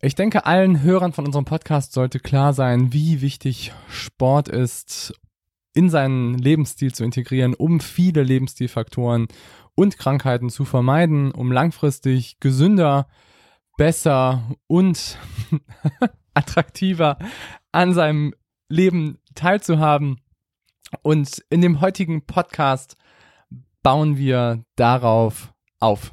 Ich denke, allen Hörern von unserem Podcast sollte klar sein, wie wichtig Sport ist, in seinen Lebensstil zu integrieren, um viele Lebensstilfaktoren und Krankheiten zu vermeiden, um langfristig gesünder, besser und attraktiver an seinem Leben teilzuhaben. Und in dem heutigen Podcast bauen wir darauf auf.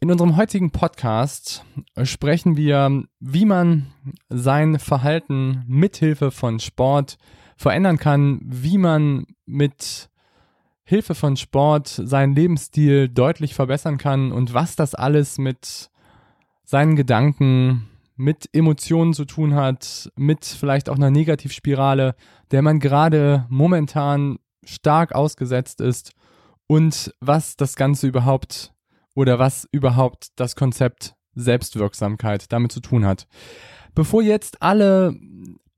In unserem heutigen Podcast sprechen wir, wie man sein Verhalten mithilfe von Sport verändern kann, wie man mit Hilfe von Sport seinen Lebensstil deutlich verbessern kann und was das alles mit seinen Gedanken, mit Emotionen zu tun hat, mit vielleicht auch einer Negativspirale, der man gerade momentan stark ausgesetzt ist und was das Ganze überhaupt oder was überhaupt das Konzept Selbstwirksamkeit damit zu tun hat. Bevor jetzt alle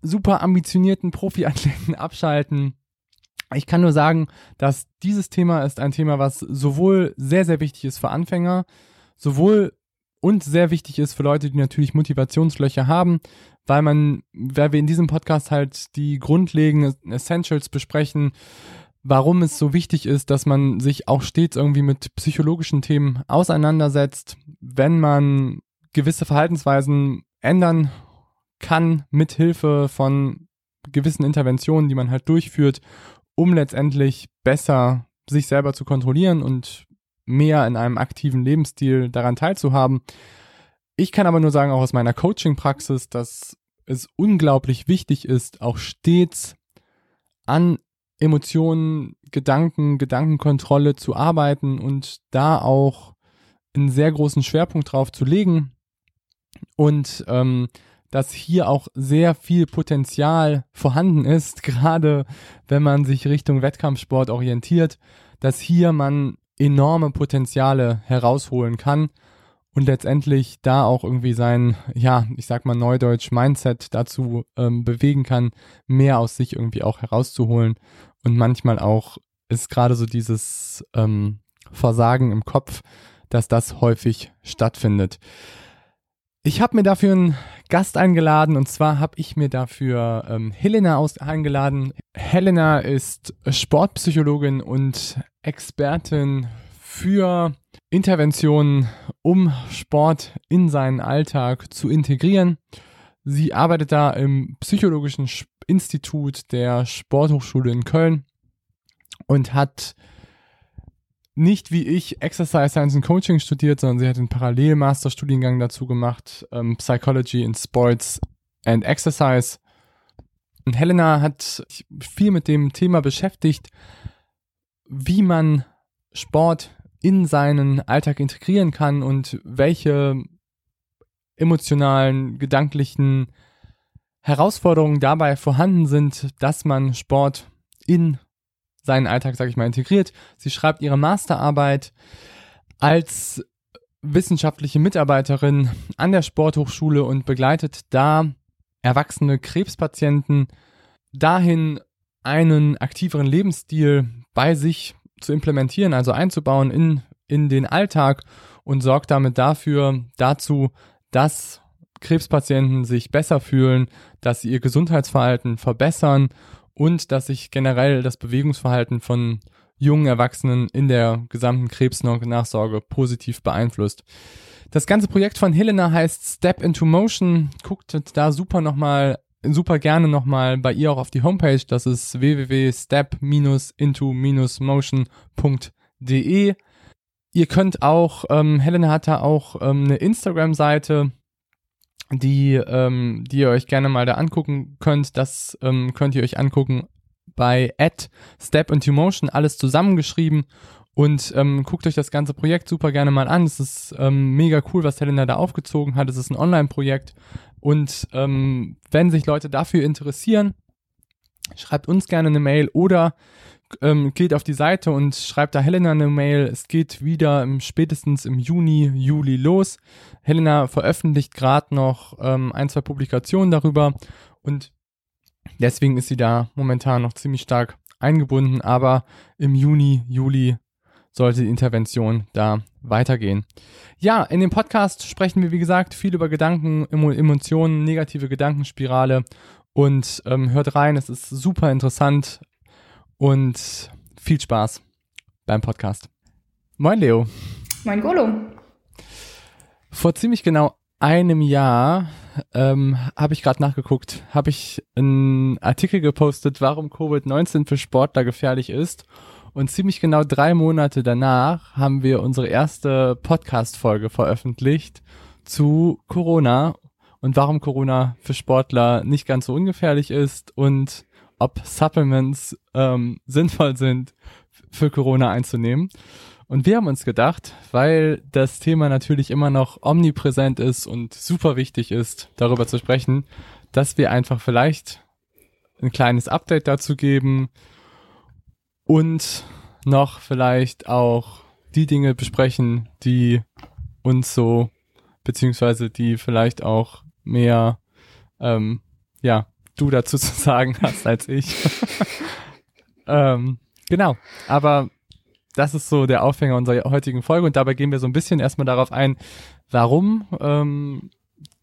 super ambitionierten Profiathleten abschalten, ich kann nur sagen, dass dieses Thema ist ein Thema, was sowohl sehr, sehr wichtig ist für Anfänger, sowohl und sehr wichtig ist für Leute, die natürlich Motivationslöcher haben, weil man, weil wir in diesem Podcast halt die grundlegenden Essentials besprechen, warum es so wichtig ist, dass man sich auch stets irgendwie mit psychologischen Themen auseinandersetzt, wenn man gewisse Verhaltensweisen ändern kann mit Hilfe von gewissen Interventionen, die man halt durchführt, um letztendlich besser sich selber zu kontrollieren und mehr in einem aktiven Lebensstil daran teilzuhaben. Ich kann aber nur sagen, auch aus meiner Coaching-Praxis, dass es unglaublich wichtig ist, auch stets an Emotionen, Gedanken, Gedankenkontrolle zu arbeiten und da auch einen sehr großen Schwerpunkt drauf zu legen und ähm, dass hier auch sehr viel Potenzial vorhanden ist, gerade wenn man sich Richtung Wettkampfsport orientiert, dass hier man enorme Potenziale herausholen kann und letztendlich da auch irgendwie sein, ja, ich sag mal Neudeutsch Mindset dazu ähm, bewegen kann, mehr aus sich irgendwie auch herauszuholen und manchmal auch ist gerade so dieses ähm, Versagen im Kopf, dass das häufig stattfindet. Ich habe mir dafür einen Gast eingeladen und zwar habe ich mir dafür ähm, Helena aus eingeladen. Helena ist Sportpsychologin und Expertin für Interventionen, um Sport in seinen Alltag zu integrieren. Sie arbeitet da im Psychologischen Institut der Sporthochschule in Köln und hat nicht wie ich Exercise Science and Coaching studiert, sondern sie hat einen Parallelmasterstudiengang dazu gemacht, ähm, Psychology in Sports and Exercise. Und Helena hat sich viel mit dem Thema beschäftigt, wie man Sport in seinen Alltag integrieren kann und welche emotionalen, gedanklichen Herausforderungen dabei vorhanden sind, dass man Sport in seinen Alltag, sage ich mal, integriert. Sie schreibt ihre Masterarbeit als wissenschaftliche Mitarbeiterin an der Sporthochschule und begleitet da erwachsene Krebspatienten dahin, einen aktiveren Lebensstil bei sich zu implementieren, also einzubauen in, in den Alltag und sorgt damit dafür, dazu, dass Krebspatienten sich besser fühlen, dass sie ihr Gesundheitsverhalten verbessern und dass sich generell das Bewegungsverhalten von jungen Erwachsenen in der gesamten Krebsnachsorge positiv beeinflusst. Das ganze Projekt von Helena heißt Step into Motion. Guckt da super nochmal, super gerne nochmal bei ihr auch auf die Homepage. Das ist www.step-into-motion.de. Ihr könnt auch, ähm, Helena hat da auch ähm, eine Instagram-Seite, die, ähm, die ihr euch gerne mal da angucken könnt. Das ähm, könnt ihr euch angucken bei at Step into Motion, alles zusammengeschrieben. Und ähm, guckt euch das ganze Projekt super gerne mal an. Es ist ähm, mega cool, was Helena da aufgezogen hat. Es ist ein Online-Projekt, Und ähm, wenn sich Leute dafür interessieren, schreibt uns gerne eine Mail oder ähm, geht auf die Seite und schreibt da Helena eine Mail. Es geht wieder im, spätestens im Juni, Juli los. Helena veröffentlicht gerade noch ähm, ein, zwei Publikationen darüber und deswegen ist sie da momentan noch ziemlich stark eingebunden, aber im Juni, Juli sollte die Intervention da weitergehen. Ja, in dem Podcast sprechen wir, wie gesagt, viel über Gedanken, Emotionen, negative Gedankenspirale und ähm, hört rein, es ist super interessant und viel Spaß beim Podcast. Moin Leo. Moin Golo. Vor ziemlich genau einem Jahr ähm, habe ich gerade nachgeguckt, habe ich einen Artikel gepostet, warum Covid-19 für Sportler gefährlich ist. Und ziemlich genau drei Monate danach haben wir unsere erste Podcast-Folge veröffentlicht zu Corona und warum Corona für Sportler nicht ganz so ungefährlich ist und ob Supplements ähm, sinnvoll sind für Corona einzunehmen. Und wir haben uns gedacht, weil das Thema natürlich immer noch omnipräsent ist und super wichtig ist, darüber zu sprechen, dass wir einfach vielleicht ein kleines Update dazu geben und noch vielleicht auch die Dinge besprechen, die uns so, beziehungsweise die vielleicht auch mehr, ähm, ja, du dazu zu sagen hast als ich. ähm, genau, aber das ist so der Aufhänger unserer heutigen Folge und dabei gehen wir so ein bisschen erstmal darauf ein, warum ähm,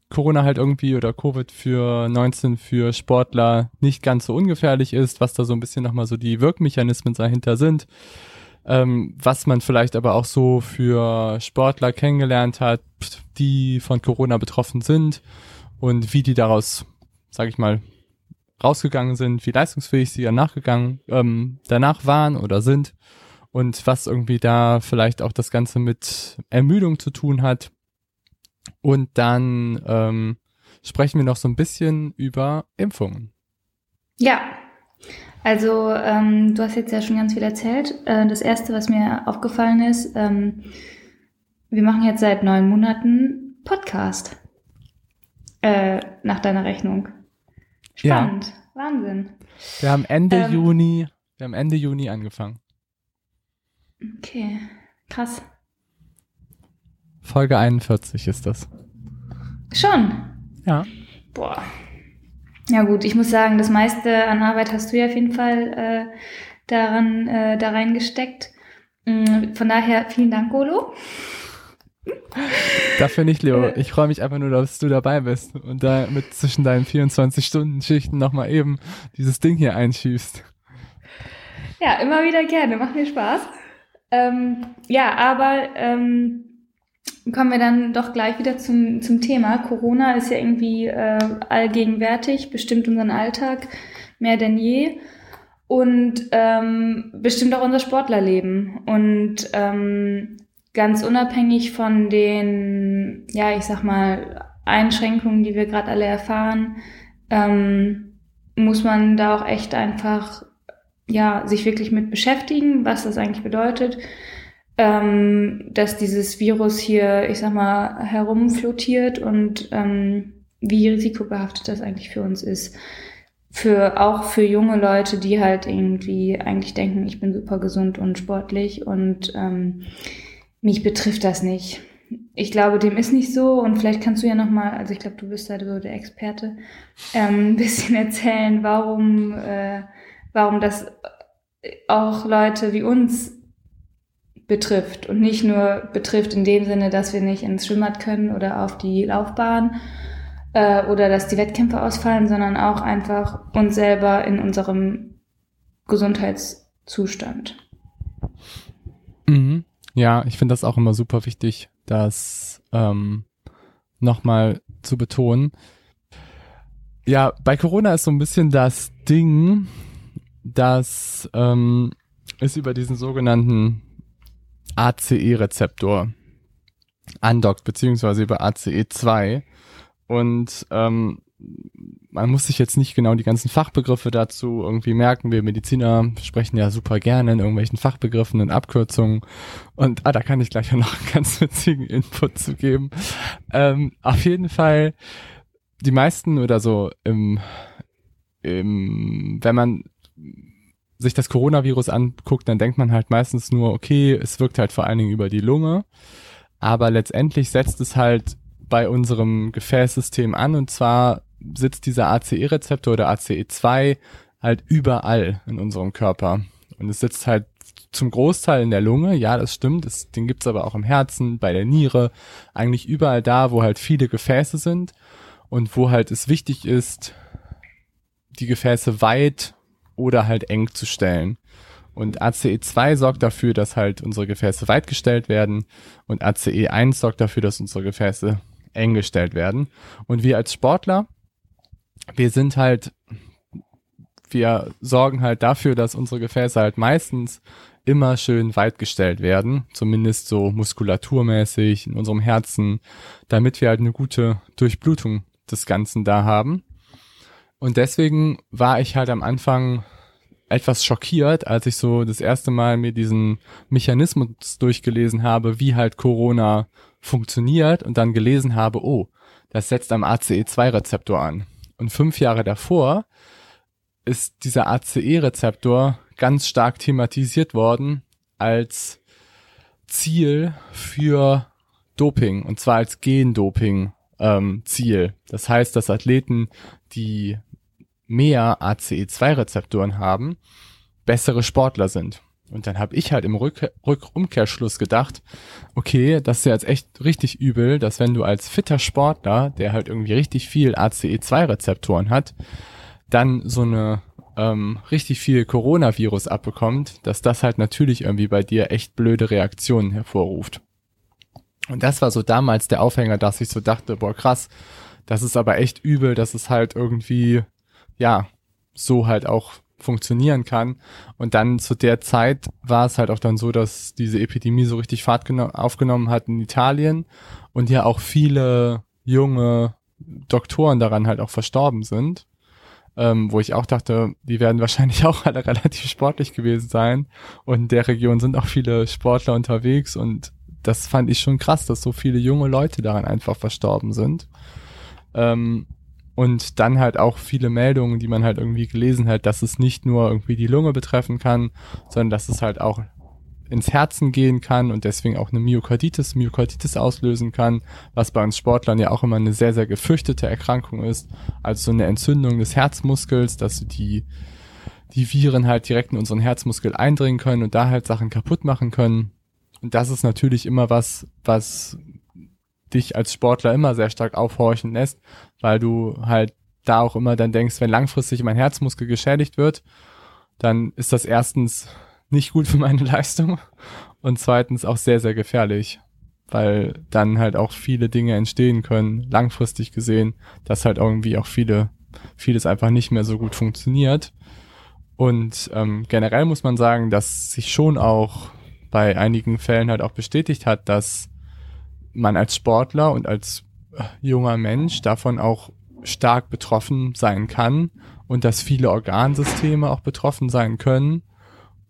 Corona halt irgendwie oder Covid für 19 für Sportler nicht ganz so ungefährlich ist, was da so ein bisschen nochmal so die Wirkmechanismen dahinter sind, ähm, was man vielleicht aber auch so für Sportler kennengelernt hat, die von Corona betroffen sind und wie die daraus, sag ich mal, rausgegangen sind, wie leistungsfähig sie danach gegangen, ähm, danach waren oder sind und was irgendwie da vielleicht auch das Ganze mit Ermüdung zu tun hat. Und dann ähm, sprechen wir noch so ein bisschen über Impfungen. Ja, also ähm, du hast jetzt ja schon ganz viel erzählt. Äh, das Erste, was mir aufgefallen ist, ähm, wir machen jetzt seit neun Monaten Podcast. Äh, nach deiner Rechnung. Spannend. Ja. Wahnsinn. Wir haben Ende ähm, Juni, wir haben Ende Juni angefangen. Okay, krass. Folge 41 ist das. Schon? Ja. Boah. Ja gut, ich muss sagen, das meiste an Arbeit hast du ja auf jeden Fall äh, daran äh, da reingesteckt. Mm, von daher vielen Dank, Golo. Dafür nicht, Leo. Äh. Ich freue mich einfach nur, dass du dabei bist und da mit zwischen deinen 24-Stunden-Schichten nochmal eben dieses Ding hier einschiebst. Ja, immer wieder gerne. Macht mir Spaß. Ähm, ja, aber ähm, kommen wir dann doch gleich wieder zum, zum Thema. Corona ist ja irgendwie äh, allgegenwärtig, bestimmt unseren Alltag mehr denn je und ähm, bestimmt auch unser Sportlerleben. Und ähm, ganz unabhängig von den, ja, ich sag mal, Einschränkungen, die wir gerade alle erfahren, ähm, muss man da auch echt einfach ja, sich wirklich mit beschäftigen, was das eigentlich bedeutet, ähm, dass dieses Virus hier, ich sag mal, herumflottiert und ähm, wie risikobehaftet das eigentlich für uns ist. Für, auch für junge Leute, die halt irgendwie eigentlich denken, ich bin super gesund und sportlich und ähm, mich betrifft das nicht. Ich glaube, dem ist nicht so und vielleicht kannst du ja nochmal, also ich glaube, du bist da so der Experte, ähm, ein bisschen erzählen, warum äh, warum das auch Leute wie uns betrifft und nicht nur betrifft in dem Sinne, dass wir nicht ins Schwimmbad können oder auf die Laufbahn äh, oder dass die Wettkämpfe ausfallen, sondern auch einfach uns selber in unserem Gesundheitszustand. Mhm. Ja, ich finde das auch immer super wichtig, das ähm, nochmal zu betonen. Ja, bei Corona ist so ein bisschen das Ding, dass ähm, es über diesen sogenannten ACE-Rezeptor andockt, beziehungsweise über ACE2. Und ähm, man muss sich jetzt nicht genau die ganzen Fachbegriffe dazu irgendwie merken. Wir Mediziner sprechen ja super gerne in irgendwelchen Fachbegriffen und Abkürzungen. Und ah, da kann ich gleich noch einen ganz witzigen Input zu geben. Ähm, auf jeden Fall die meisten oder so im, im, wenn man sich das Coronavirus anguckt, dann denkt man halt meistens nur, okay, es wirkt halt vor allen Dingen über die Lunge, aber letztendlich setzt es halt bei unserem Gefäßsystem an und zwar sitzt dieser ACE-Rezeptor oder ACE2 halt überall in unserem Körper und es sitzt halt zum Großteil in der Lunge, ja, das stimmt, das, den gibt's aber auch im Herzen, bei der Niere, eigentlich überall da, wo halt viele Gefäße sind und wo halt es wichtig ist, die Gefäße weit oder halt eng zu stellen. Und ACE2 sorgt dafür, dass halt unsere Gefäße weit gestellt werden und ACE1 sorgt dafür, dass unsere Gefäße eng gestellt werden. Und wir als Sportler, wir sind halt, wir sorgen halt dafür, dass unsere Gefäße halt meistens immer schön weit gestellt werden, zumindest so muskulaturmäßig in unserem Herzen, damit wir halt eine gute Durchblutung des Ganzen da haben. Und deswegen war ich halt am Anfang etwas schockiert, als ich so das erste Mal mir diesen Mechanismus durchgelesen habe, wie halt Corona funktioniert und dann gelesen habe, oh, das setzt am ACE2-Rezeptor an. Und fünf Jahre davor ist dieser ACE-Rezeptor ganz stark thematisiert worden als Ziel für Doping und zwar als Gendoping ähm, Ziel. Das heißt, dass Athleten, die mehr ACE2-Rezeptoren haben, bessere Sportler sind. Und dann habe ich halt im Rück Rückumkehrschluss gedacht, okay, das ist ja jetzt echt richtig übel, dass wenn du als fitter Sportler, der halt irgendwie richtig viel ACE2-Rezeptoren hat, dann so eine ähm, richtig viel Coronavirus abbekommt, dass das halt natürlich irgendwie bei dir echt blöde Reaktionen hervorruft. Und das war so damals der Aufhänger, dass ich so dachte, boah krass, das ist aber echt übel, dass es halt irgendwie, ja, so halt auch funktionieren kann. Und dann zu der Zeit war es halt auch dann so, dass diese Epidemie so richtig Fahrt aufgenommen hat in Italien und ja auch viele junge Doktoren daran halt auch verstorben sind. Ähm, wo ich auch dachte, die werden wahrscheinlich auch alle relativ sportlich gewesen sein. Und in der Region sind auch viele Sportler unterwegs und das fand ich schon krass, dass so viele junge Leute daran einfach verstorben sind. Ähm, und dann halt auch viele Meldungen, die man halt irgendwie gelesen hat, dass es nicht nur irgendwie die Lunge betreffen kann, sondern dass es halt auch ins Herzen gehen kann und deswegen auch eine Myokarditis, Myokarditis auslösen kann, was bei uns Sportlern ja auch immer eine sehr, sehr gefürchtete Erkrankung ist. Also so eine Entzündung des Herzmuskels, dass die, die Viren halt direkt in unseren Herzmuskel eindringen können und da halt Sachen kaputt machen können. Und das ist natürlich immer was, was dich als Sportler immer sehr stark aufhorchen lässt, weil du halt da auch immer dann denkst, wenn langfristig mein Herzmuskel geschädigt wird, dann ist das erstens nicht gut für meine Leistung und zweitens auch sehr, sehr gefährlich, weil dann halt auch viele Dinge entstehen können, langfristig gesehen, dass halt irgendwie auch viele, vieles einfach nicht mehr so gut funktioniert. Und ähm, generell muss man sagen, dass sich schon auch bei einigen Fällen halt auch bestätigt hat, dass man als Sportler und als äh, junger Mensch davon auch stark betroffen sein kann und dass viele Organsysteme auch betroffen sein können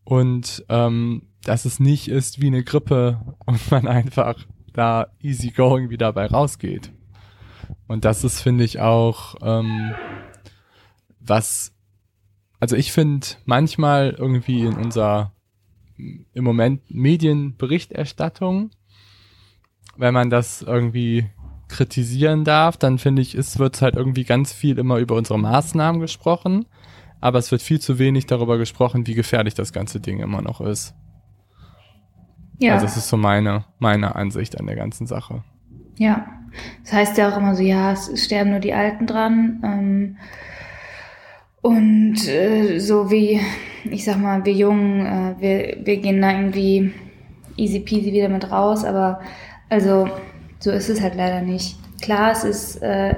und ähm, dass es nicht ist wie eine Grippe und man einfach da easy going wieder dabei rausgeht. Und das ist, finde ich, auch ähm, was, also ich finde manchmal irgendwie in unserer im Moment Medienberichterstattung. Wenn man das irgendwie kritisieren darf, dann finde ich, es wird halt irgendwie ganz viel immer über unsere Maßnahmen gesprochen, aber es wird viel zu wenig darüber gesprochen, wie gefährlich das ganze Ding immer noch ist. Ja. Also das ist so meine, meine Ansicht an der ganzen Sache. Ja. Das heißt ja auch immer so, ja, es sterben nur die Alten dran. Ähm, und äh, so wie, ich sag mal, wir Jungen, äh, wir, wir gehen da irgendwie easy peasy wieder mit raus, aber also so ist es halt leider nicht. Klar, es ist, äh,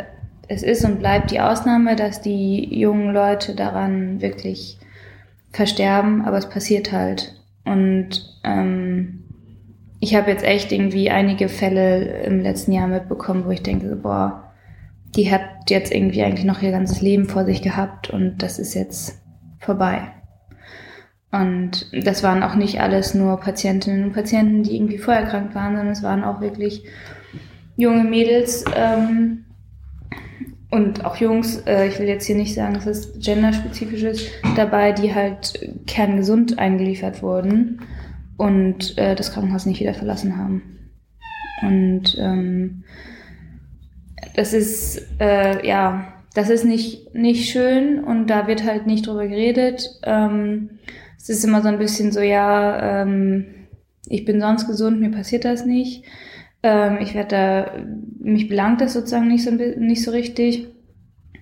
es ist und bleibt die Ausnahme, dass die jungen Leute daran wirklich versterben, aber es passiert halt. Und ähm, ich habe jetzt echt irgendwie einige Fälle im letzten Jahr mitbekommen, wo ich denke, boah, die hat jetzt irgendwie eigentlich noch ihr ganzes Leben vor sich gehabt und das ist jetzt vorbei. Und das waren auch nicht alles nur Patientinnen und Patienten, die irgendwie vorher krank waren, sondern es waren auch wirklich junge Mädels, ähm, und auch Jungs, äh, ich will jetzt hier nicht sagen, dass es genderspezifisch ist, dabei, die halt kerngesund eingeliefert wurden und äh, das Krankenhaus nicht wieder verlassen haben. Und ähm, das ist, äh, ja, das ist nicht, nicht schön und da wird halt nicht drüber geredet. Ähm, es ist immer so ein bisschen so, ja, ähm, ich bin sonst gesund, mir passiert das nicht. Ähm, ich werde da, mich belangt das sozusagen nicht so, nicht so richtig,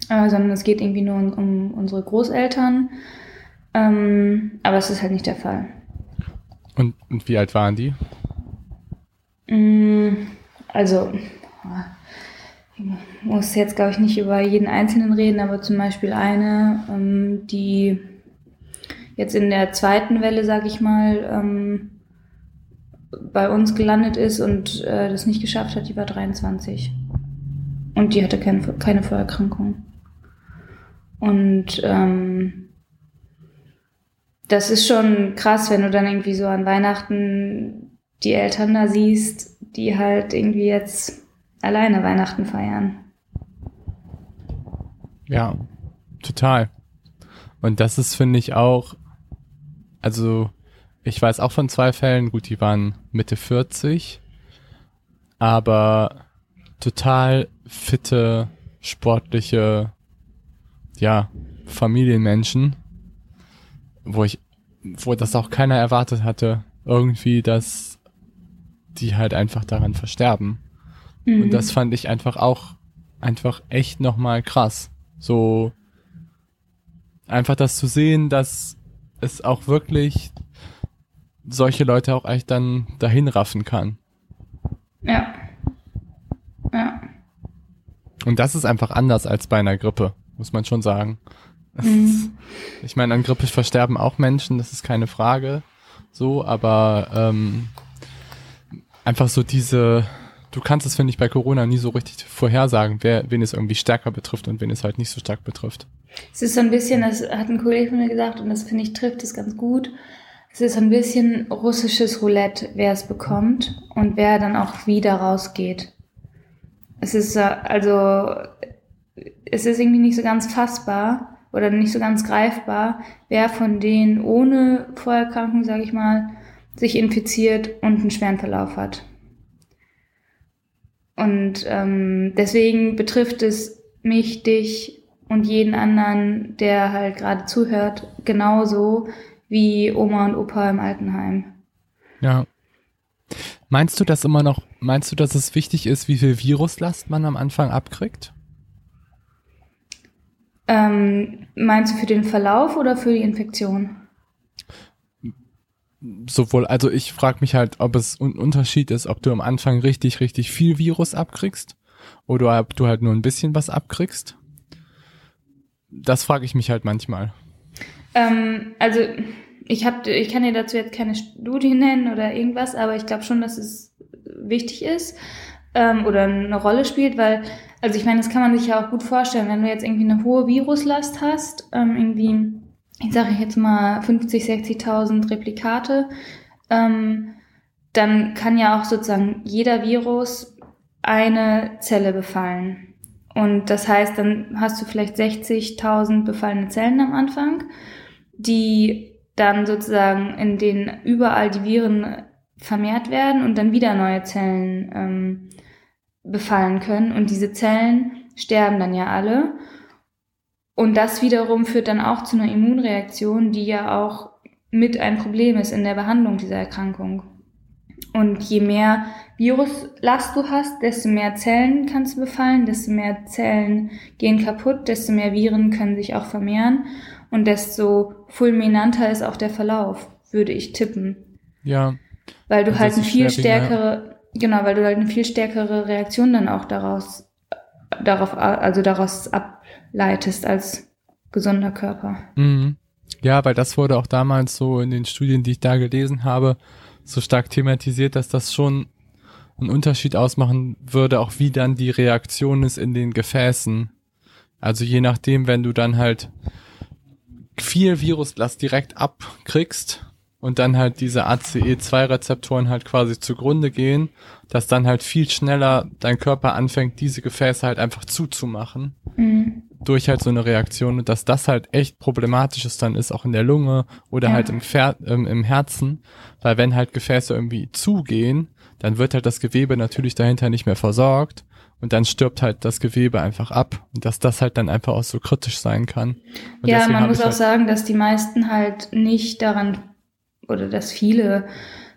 äh, sondern es geht irgendwie nur um, um unsere Großeltern. Ähm, aber es ist halt nicht der Fall. Und, und wie alt waren die? Mm, also, ich muss jetzt, glaube ich, nicht über jeden Einzelnen reden, aber zum Beispiel eine, ähm, die jetzt in der zweiten Welle, sage ich mal, ähm, bei uns gelandet ist und äh, das nicht geschafft hat, die war 23. Und die hatte keine, keine Vorerkrankung. Und ähm, das ist schon krass, wenn du dann irgendwie so an Weihnachten die Eltern da siehst, die halt irgendwie jetzt alleine Weihnachten feiern. Ja, total. Und das ist, finde ich, auch, also ich weiß auch von zwei Fällen, gut, die waren Mitte 40, aber total fitte, sportliche, ja, Familienmenschen, wo ich, wo das auch keiner erwartet hatte, irgendwie, dass die halt einfach daran versterben. Mhm. Und das fand ich einfach auch einfach echt nochmal krass. So einfach das zu sehen, dass es auch wirklich solche Leute auch eigentlich dann dahin raffen kann. Ja. Ja. Und das ist einfach anders als bei einer Grippe, muss man schon sagen. Mhm. ich meine, an Grippe versterben auch Menschen, das ist keine Frage. So, aber ähm, einfach so diese, du kannst es, finde ich, bei Corona nie so richtig vorhersagen, wer, wen es irgendwie stärker betrifft und wen es halt nicht so stark betrifft. Es ist so ein bisschen, das hat ein Kollege von mir gesagt, und das finde ich trifft es ganz gut. Es ist ein bisschen russisches Roulette, wer es bekommt und wer dann auch wieder rausgeht. Es ist äh, also, es ist irgendwie nicht so ganz fassbar oder nicht so ganz greifbar, wer von denen ohne Vorerkrankung, sage ich mal, sich infiziert und einen schweren Verlauf hat. Und ähm, deswegen betrifft es mich, dich und jeden anderen, der halt gerade zuhört, genauso, wie Oma und Opa im Altenheim. Ja. Meinst du das immer noch, meinst du, dass es wichtig ist, wie viel Viruslast man am Anfang abkriegt? Ähm, meinst du für den Verlauf oder für die Infektion? Sowohl, also ich frage mich halt, ob es ein Unterschied ist, ob du am Anfang richtig, richtig viel Virus abkriegst oder ob du halt nur ein bisschen was abkriegst. Das frage ich mich halt manchmal. Ähm, also ich habe, ich kann dir dazu jetzt keine Studie nennen oder irgendwas, aber ich glaube schon, dass es wichtig ist ähm, oder eine Rolle spielt, weil, also ich meine, das kann man sich ja auch gut vorstellen, wenn du jetzt irgendwie eine hohe Viruslast hast, ähm, irgendwie, ich sage jetzt mal 50, 60.000 Replikate, ähm, dann kann ja auch sozusagen jeder Virus eine Zelle befallen. Und das heißt, dann hast du vielleicht 60.000 befallene Zellen am Anfang die dann sozusagen in denen überall die Viren vermehrt werden und dann wieder neue Zellen ähm, befallen können. Und diese Zellen sterben dann ja alle. Und das wiederum führt dann auch zu einer Immunreaktion, die ja auch mit ein Problem ist in der Behandlung dieser Erkrankung. Und je mehr Viruslast du hast, desto mehr Zellen kannst du befallen, desto mehr Zellen gehen kaputt, desto mehr Viren können sich auch vermehren und desto fulminanter ist auch der Verlauf, würde ich tippen. Ja. Weil du also halt eine viel stärkere, genau, weil du halt eine viel stärkere Reaktion dann auch daraus, darauf, also daraus ableitest als gesunder Körper. Mhm. Ja, weil das wurde auch damals so in den Studien, die ich da gelesen habe, so stark thematisiert, dass das schon einen Unterschied ausmachen würde, auch wie dann die Reaktion ist in den Gefäßen. Also je nachdem, wenn du dann halt viel Viruslast direkt abkriegst und dann halt diese ACE2-Rezeptoren halt quasi zugrunde gehen, dass dann halt viel schneller dein Körper anfängt, diese Gefäße halt einfach zuzumachen. mhm. durch halt so eine Reaktion und dass das halt echt problematisch ist dann ist, auch in der Lunge oder ja. halt im, Fer ähm, im Herzen, weil wenn halt Gefäße irgendwie zugehen, dann wird halt das Gewebe natürlich dahinter nicht mehr versorgt und dann stirbt halt das Gewebe einfach ab und dass das halt dann einfach auch so kritisch sein kann. Und ja, man muss auch halt sagen, dass die meisten halt nicht daran oder dass viele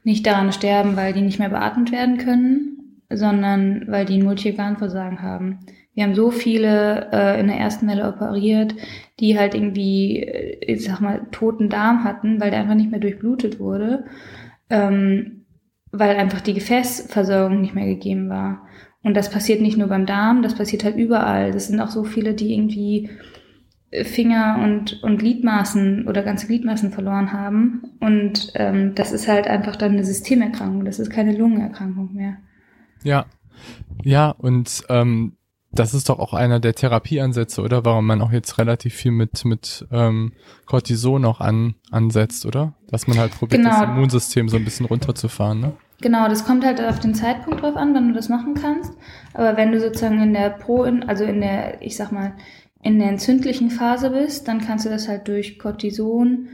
nicht daran sterben, weil die nicht mehr beatmet werden können, sondern weil die ein Multiorganversagen haben. Wir haben so viele äh, in der ersten Welle operiert, die halt irgendwie, äh, ich sag mal, toten Darm hatten, weil der einfach nicht mehr durchblutet wurde, ähm, weil einfach die Gefäßversorgung nicht mehr gegeben war. Und das passiert nicht nur beim Darm, das passiert halt überall. Das sind auch so viele, die irgendwie Finger und, und Gliedmaßen oder ganze Gliedmaßen verloren haben. Und ähm, das ist halt einfach dann eine Systemerkrankung. Das ist keine Lungenerkrankung mehr. Ja. Ja, und ähm, das ist doch auch einer der Therapieansätze, oder? Warum man auch jetzt relativ viel mit, mit ähm, Cortison auch an, ansetzt, oder? Dass man halt probiert, genau. das Immunsystem so ein bisschen runterzufahren, ne? Genau, das kommt halt auf den Zeitpunkt drauf an, wann du das machen kannst. Aber wenn du sozusagen in der Pro, also in der, ich sag mal, in der entzündlichen Phase bist, dann kannst du das halt durch Cortison,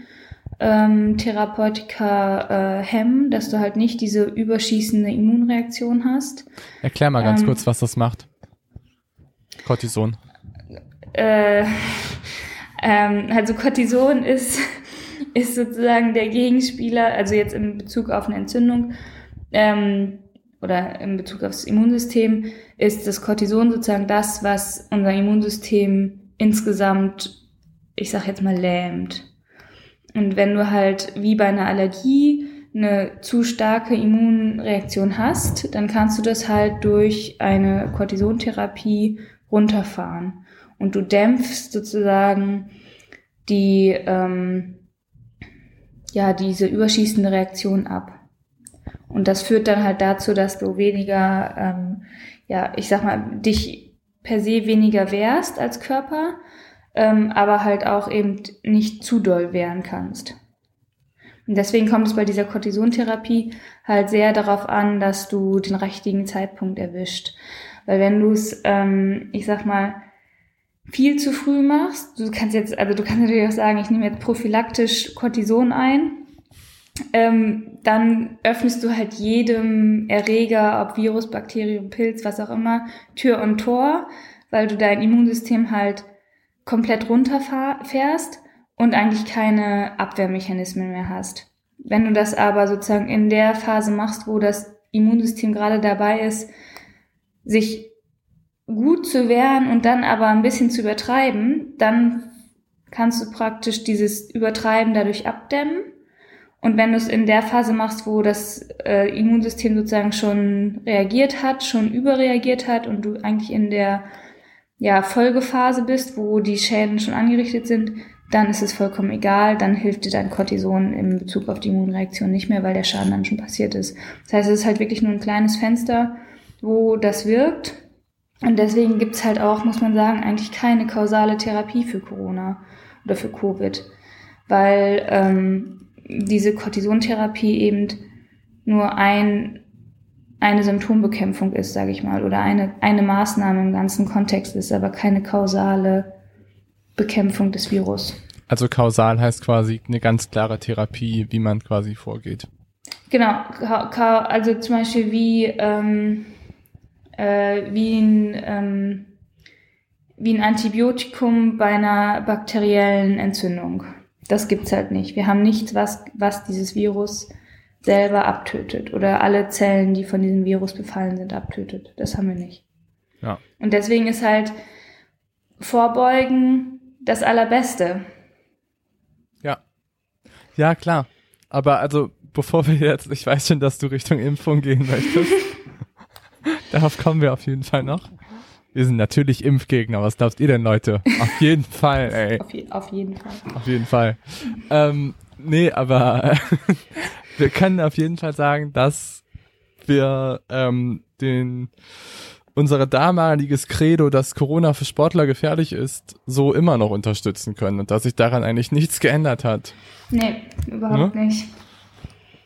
ähm, Therapeutika äh, hemmen, dass du halt nicht diese überschießende Immunreaktion hast. Erklär mal ganz ähm, kurz, was das macht. Cortison. Äh, ähm, also Cortison ist, ist sozusagen der Gegenspieler, also jetzt in Bezug auf eine Entzündung, ähm, oder in Bezug aufs Immunsystem ist das Cortison sozusagen das, was unser Immunsystem insgesamt, ich sag jetzt mal, lähmt. Und wenn du halt wie bei einer Allergie eine zu starke Immunreaktion hast, dann kannst du das halt durch eine Cortisontherapie runterfahren. Und du dämpfst sozusagen die, ähm, ja, diese überschießende Reaktion ab. Und das führt dann halt dazu, dass du weniger, ähm, ja, ich sag mal, dich per se weniger wehrst als Körper, ähm, aber halt auch eben nicht zu doll wehren kannst. Und deswegen kommt es bei dieser Cortisontherapie halt sehr darauf an, dass du den richtigen Zeitpunkt erwischt. Weil wenn du es, ähm, ich sag mal, viel zu früh machst, du kannst jetzt, also du kannst natürlich auch sagen, ich nehme jetzt prophylaktisch Cortison ein, ähm, dann öffnest du halt jedem Erreger, ob Virus, Bakterium, Pilz, was auch immer, Tür und Tor, weil du dein Immunsystem halt komplett runterfährst und eigentlich keine Abwehrmechanismen mehr hast. Wenn du das aber sozusagen in der Phase machst, wo das Immunsystem gerade dabei ist, sich gut zu wehren und dann aber ein bisschen zu übertreiben, dann kannst du praktisch dieses Übertreiben dadurch abdämmen und wenn du es in der Phase machst, wo das äh, Immunsystem sozusagen schon reagiert hat, schon überreagiert hat und du eigentlich in der ja, Folgephase bist, wo die Schäden schon angerichtet sind, dann ist es vollkommen egal, dann hilft dir dein Cortison in Bezug auf die Immunreaktion nicht mehr, weil der Schaden dann schon passiert ist. Das heißt, es ist halt wirklich nur ein kleines Fenster, wo das wirkt. Und deswegen gibt's halt auch, muss man sagen, eigentlich keine kausale Therapie für Corona oder für Covid. Weil ähm, diese Cortisontherapie eben nur ein, eine Symptombekämpfung ist, sage ich mal, oder eine, eine Maßnahme im ganzen Kontext ist, aber keine kausale Bekämpfung des Virus. Also kausal heißt quasi eine ganz klare Therapie, wie man quasi vorgeht. Genau, also zum Beispiel wie, ähm, äh, wie, ein, ähm, wie ein Antibiotikum bei einer bakteriellen Entzündung. Das gibt's halt nicht. Wir haben nichts, was, was dieses Virus selber abtötet oder alle Zellen, die von diesem Virus befallen sind, abtötet. Das haben wir nicht. Ja. Und deswegen ist halt Vorbeugen das Allerbeste. Ja. Ja, klar. Aber also, bevor wir jetzt, ich weiß schon, dass du Richtung Impfung gehen möchtest. Darauf kommen wir auf jeden Fall noch. Wir sind natürlich Impfgegner. Was glaubt ihr denn, Leute? Auf jeden Fall, ey. Auf, je auf, jeden Fall. Auf jeden Fall. Ähm, nee, aber wir können auf jeden Fall sagen, dass wir ähm, den unser damaliges Credo, dass Corona für Sportler gefährlich ist, so immer noch unterstützen können und dass sich daran eigentlich nichts geändert hat. Nee, überhaupt ne? nicht.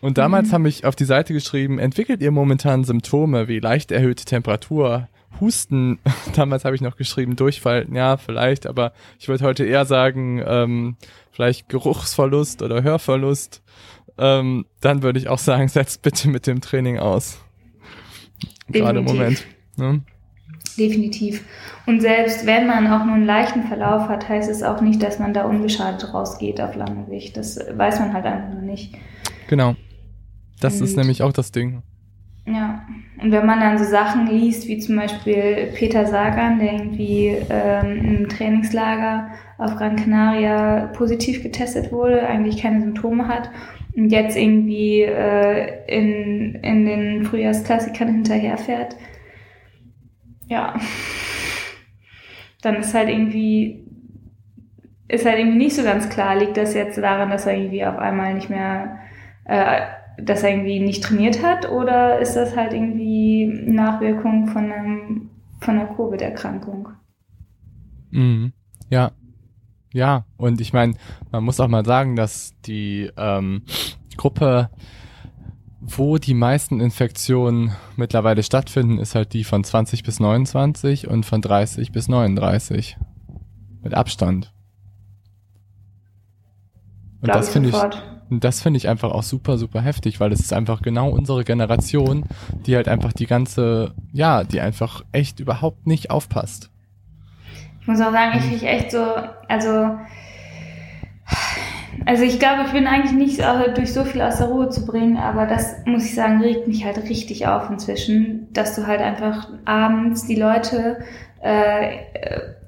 Und damals mhm. habe ich auf die Seite geschrieben, entwickelt ihr momentan Symptome wie leicht erhöhte Temperatur, Husten, damals habe ich noch geschrieben, Durchfall, ja, vielleicht, aber ich würde heute eher sagen, ähm, vielleicht Geruchsverlust oder Hörverlust. Ähm, dann würde ich auch sagen, setzt bitte mit dem Training aus. Gerade im Moment. Ne? Definitiv. Und selbst wenn man auch nur einen leichten Verlauf hat, heißt es auch nicht, dass man da unbeschadet rausgeht auf lange Sicht. Das weiß man halt einfach noch nicht. Genau. Das Und ist nämlich auch das Ding. Ja, und wenn man dann so Sachen liest, wie zum Beispiel Peter Sagan, der irgendwie ähm, im Trainingslager auf Gran Canaria positiv getestet wurde, eigentlich keine Symptome hat und jetzt irgendwie äh, in, in den Frühjahrsklassikern hinterherfährt, ja, dann ist halt irgendwie, ist halt irgendwie nicht so ganz klar, liegt das jetzt daran, dass er irgendwie auf einmal nicht mehr äh, dass er irgendwie nicht trainiert hat oder ist das halt irgendwie Nachwirkung von, einem, von einer Covid-Erkrankung? Mhm. Ja. Ja, und ich meine, man muss auch mal sagen, dass die ähm, Gruppe, wo die meisten Infektionen mittlerweile stattfinden, ist halt die von 20 bis 29 und von 30 bis 39. Mit Abstand. Und Glaube das finde ich, und das finde ich einfach auch super, super heftig, weil es ist einfach genau unsere Generation, die halt einfach die ganze, ja, die einfach echt überhaupt nicht aufpasst. Ich muss auch sagen, ich finde echt so, also, also ich glaube, ich bin eigentlich nicht durch so viel aus der Ruhe zu bringen, aber das muss ich sagen, regt mich halt richtig auf inzwischen, dass du halt einfach abends die Leute äh,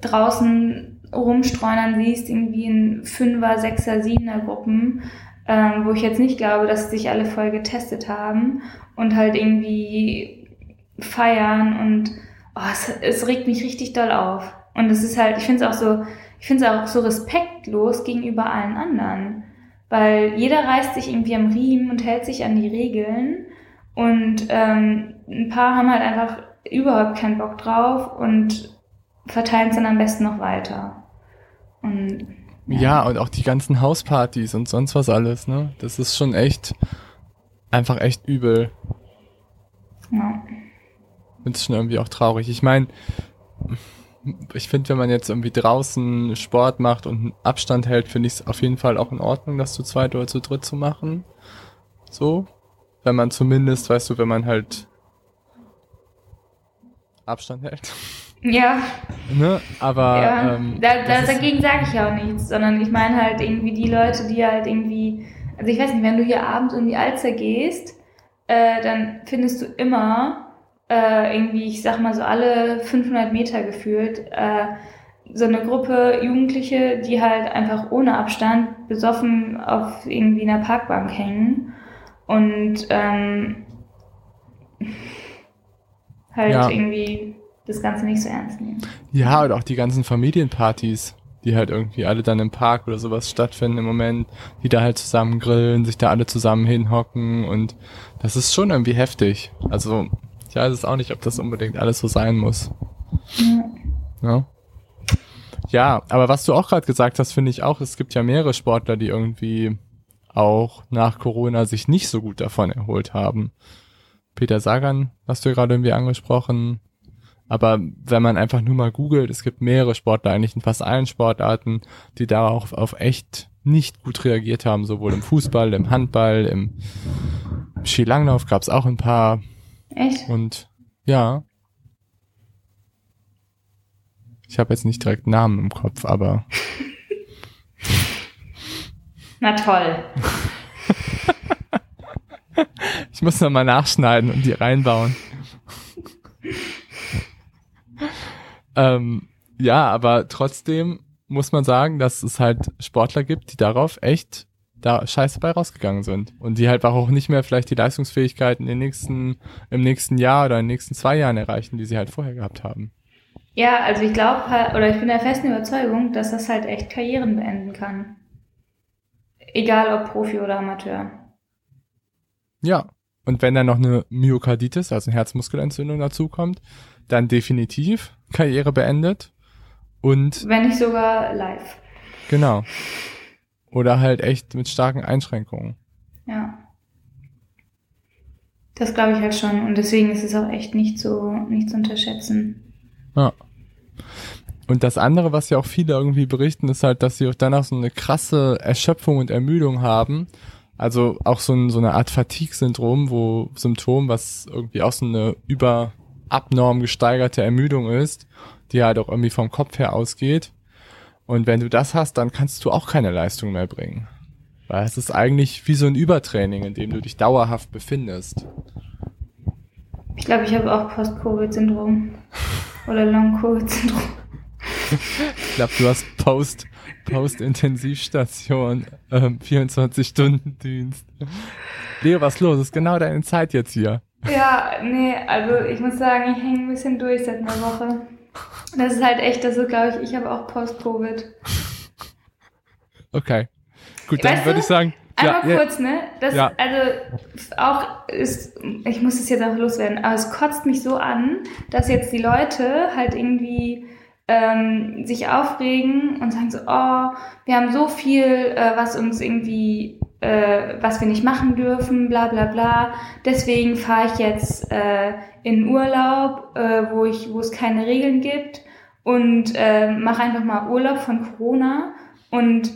draußen rumstreunern siehst, irgendwie in Fünfer, Sechser, Siebener Gruppen ähm, wo ich jetzt nicht glaube, dass sich alle voll getestet haben und halt irgendwie feiern und oh, es, es regt mich richtig doll auf. Und es ist halt, ich finde es auch so, ich finde es auch so respektlos gegenüber allen anderen. Weil jeder reißt sich irgendwie am Riemen und hält sich an die Regeln. Und ähm, ein paar haben halt einfach überhaupt keinen Bock drauf und verteilen es dann am besten noch weiter. Und ja. und auch die ganzen Hauspartys und sonst was alles, ne? Das ist schon echt, einfach echt übel. Ja. Ist schon irgendwie auch traurig. Ich meine, ich finde, wenn man jetzt irgendwie draußen Sport macht und Abstand hält, finde ich es auf jeden Fall auch in Ordnung, das zu zweit oder zu dritt zu machen. So. Wenn man zumindest, weißt du, wenn man halt Abstand hält. Ja. Ne? Aber ja. ähm, da, da, dagegen sage ich ja auch nichts, sondern ich meine halt irgendwie die Leute, die halt irgendwie, also ich weiß nicht, wenn du hier abends um die Alster gehst, äh, dann findest du immer äh, irgendwie, ich sag mal so alle 500 Meter gefühlt, äh, so eine Gruppe Jugendliche, die halt einfach ohne Abstand besoffen auf irgendwie einer Parkbank hängen und ähm, halt ja. irgendwie das Ganze nicht so ernst nehmen. Ja, und auch die ganzen Familienpartys, die halt irgendwie alle dann im Park oder sowas stattfinden im Moment, die da halt zusammen grillen, sich da alle zusammen hinhocken und das ist schon irgendwie heftig. Also ich weiß es auch nicht, ob das unbedingt alles so sein muss. Ja. Ja, ja aber was du auch gerade gesagt hast, finde ich auch, es gibt ja mehrere Sportler, die irgendwie auch nach Corona sich nicht so gut davon erholt haben. Peter Sagan, hast du gerade irgendwie angesprochen, aber wenn man einfach nur mal googelt, es gibt mehrere Sportler, eigentlich in fast allen Sportarten, die darauf auf echt nicht gut reagiert haben, sowohl im Fußball, im Handball, im Skilanglauf gab es auch ein paar. Echt? Und ja. Ich habe jetzt nicht direkt Namen im Kopf, aber. Na toll. ich muss noch mal nachschneiden und die reinbauen. Ähm, ja, aber trotzdem muss man sagen, dass es halt Sportler gibt, die darauf echt da scheiße bei rausgegangen sind. Und die halt auch nicht mehr vielleicht die Leistungsfähigkeiten in nächsten, im nächsten Jahr oder in den nächsten zwei Jahren erreichen, die sie halt vorher gehabt haben. Ja, also ich glaube halt, oder ich bin der festen Überzeugung, dass das halt echt Karrieren beenden kann. Egal ob Profi oder Amateur. Ja. Und wenn dann noch eine Myokarditis, also eine Herzmuskelentzündung dazukommt, dann definitiv Karriere beendet. Und wenn nicht sogar live. Genau. Oder halt echt mit starken Einschränkungen. Ja. Das glaube ich halt schon. Und deswegen ist es auch echt nicht so, nicht zu unterschätzen. Ja. Und das andere, was ja auch viele irgendwie berichten, ist halt, dass sie auch danach so eine krasse Erschöpfung und Ermüdung haben. Also auch so, ein, so eine Art Fatigue-Syndrom, wo Symptom, was irgendwie auch so eine über abnorm gesteigerte Ermüdung ist, die halt auch irgendwie vom Kopf her ausgeht. Und wenn du das hast, dann kannst du auch keine Leistung mehr bringen. Weil es ist eigentlich wie so ein Übertraining, in dem du dich dauerhaft befindest. Ich glaube, ich habe auch Post-Covid-Syndrom. Oder Long-Covid-Syndrom. ich glaube, du hast Post, Post-Intensivstation, ähm, 24-Stunden-Dienst. Leo, was los? Ist genau deine Zeit jetzt hier. Ja, nee, also ich muss sagen, ich hänge ein bisschen durch seit einer Woche. Das ist halt echt, das ist, glaube ich, ich habe auch Post-Covid. Okay. Gut, dann würde ich sagen. Einmal ja, kurz, ne? Das, ja. also auch ist, ich muss es jetzt auch loswerden, aber es kotzt mich so an, dass jetzt die Leute halt irgendwie ähm, sich aufregen und sagen so, oh, wir haben so viel, äh, was uns irgendwie, äh, was wir nicht machen dürfen, bla bla bla. Deswegen fahre ich jetzt äh, in Urlaub, äh, wo ich, wo es keine Regeln gibt und äh, mache einfach mal Urlaub von Corona. Und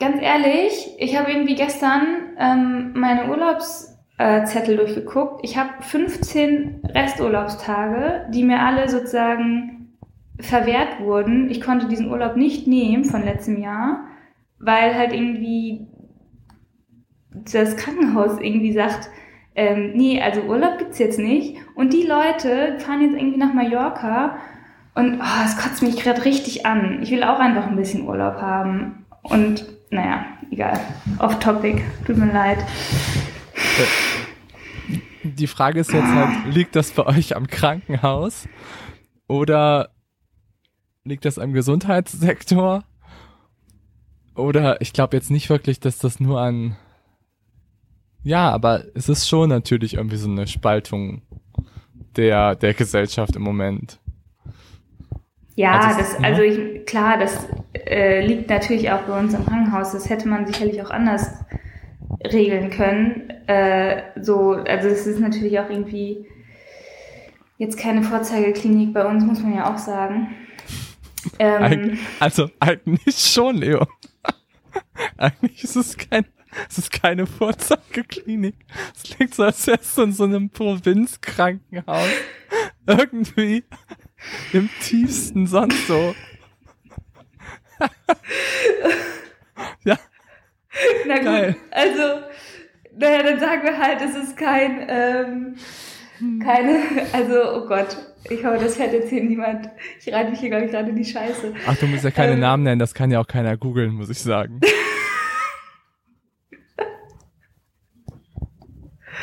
ganz ehrlich, ich habe irgendwie gestern ähm, meine Urlaubszettel durchgeguckt. Ich habe 15 Resturlaubstage, die mir alle sozusagen verwehrt wurden. Ich konnte diesen Urlaub nicht nehmen von letztem Jahr, weil halt irgendwie das Krankenhaus irgendwie sagt, ähm, nee, also Urlaub gibt's jetzt nicht. Und die Leute fahren jetzt irgendwie nach Mallorca und oh, es kotzt mich gerade richtig an. Ich will auch einfach ein bisschen Urlaub haben. Und naja, egal. Off topic. Tut mir leid. Die Frage ist jetzt halt, liegt das bei euch am Krankenhaus? Oder Liegt das am Gesundheitssektor? Oder ich glaube jetzt nicht wirklich, dass das nur an. Ja, aber es ist schon natürlich irgendwie so eine Spaltung der, der Gesellschaft im Moment. Ja, also, das, also ich, klar, das äh, liegt natürlich auch bei uns im Krankenhaus. Das hätte man sicherlich auch anders regeln können. Äh, so, also es ist natürlich auch irgendwie jetzt keine Vorzeigeklinik bei uns, muss man ja auch sagen. Ähm, also eigentlich schon, Leo. eigentlich ist es kein, es ist keine Vorzeigeklinik. Es liegt so, als wärst du in so einem Provinzkrankenhaus. Irgendwie im tiefsten sonst so. ja. Na gut, Geil. also, naja, dann sagen wir halt, es ist kein, ähm, keine, also, oh Gott, ich hoffe, das hört jetzt hier niemand. Ich reite mich hier, glaube ich, gerade in die Scheiße. Ach, du musst ja keine ähm, Namen nennen, das kann ja auch keiner googeln, muss ich sagen.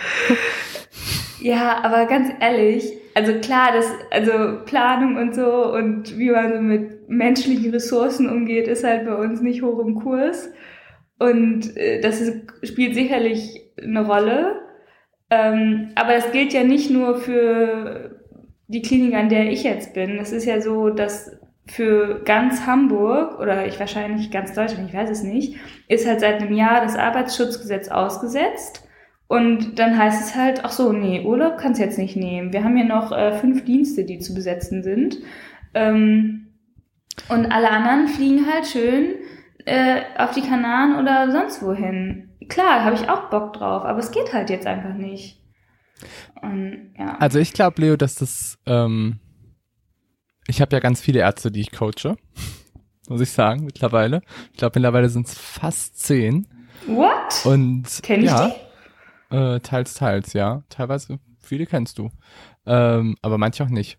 ja, aber ganz ehrlich, also klar, das, also Planung und so und wie man so mit menschlichen Ressourcen umgeht, ist halt bei uns nicht hoch im Kurs. Und äh, das ist, spielt sicherlich eine Rolle. Ähm, aber das gilt ja nicht nur für die Klinik, an der ich jetzt bin. Es ist ja so, dass für ganz Hamburg oder ich wahrscheinlich ganz Deutschland, ich weiß es nicht, ist halt seit einem Jahr das Arbeitsschutzgesetz ausgesetzt. Und dann heißt es halt, ach so, nee, Urlaub kannst du jetzt nicht nehmen. Wir haben ja noch äh, fünf Dienste, die zu besetzen sind. Ähm, und alle anderen fliegen halt schön äh, auf die Kanaren oder sonst wohin. Klar, habe ich auch Bock drauf, aber es geht halt jetzt einfach nicht. Und, ja. Also ich glaube, Leo, dass das, ähm, ich habe ja ganz viele Ärzte, die ich coache, muss ich sagen, mittlerweile. Ich glaube, mittlerweile sind es fast zehn. What? Und Kenn ich ja, die? Äh, teils, teils, ja. Teilweise, viele kennst du. Ähm, aber manche auch nicht.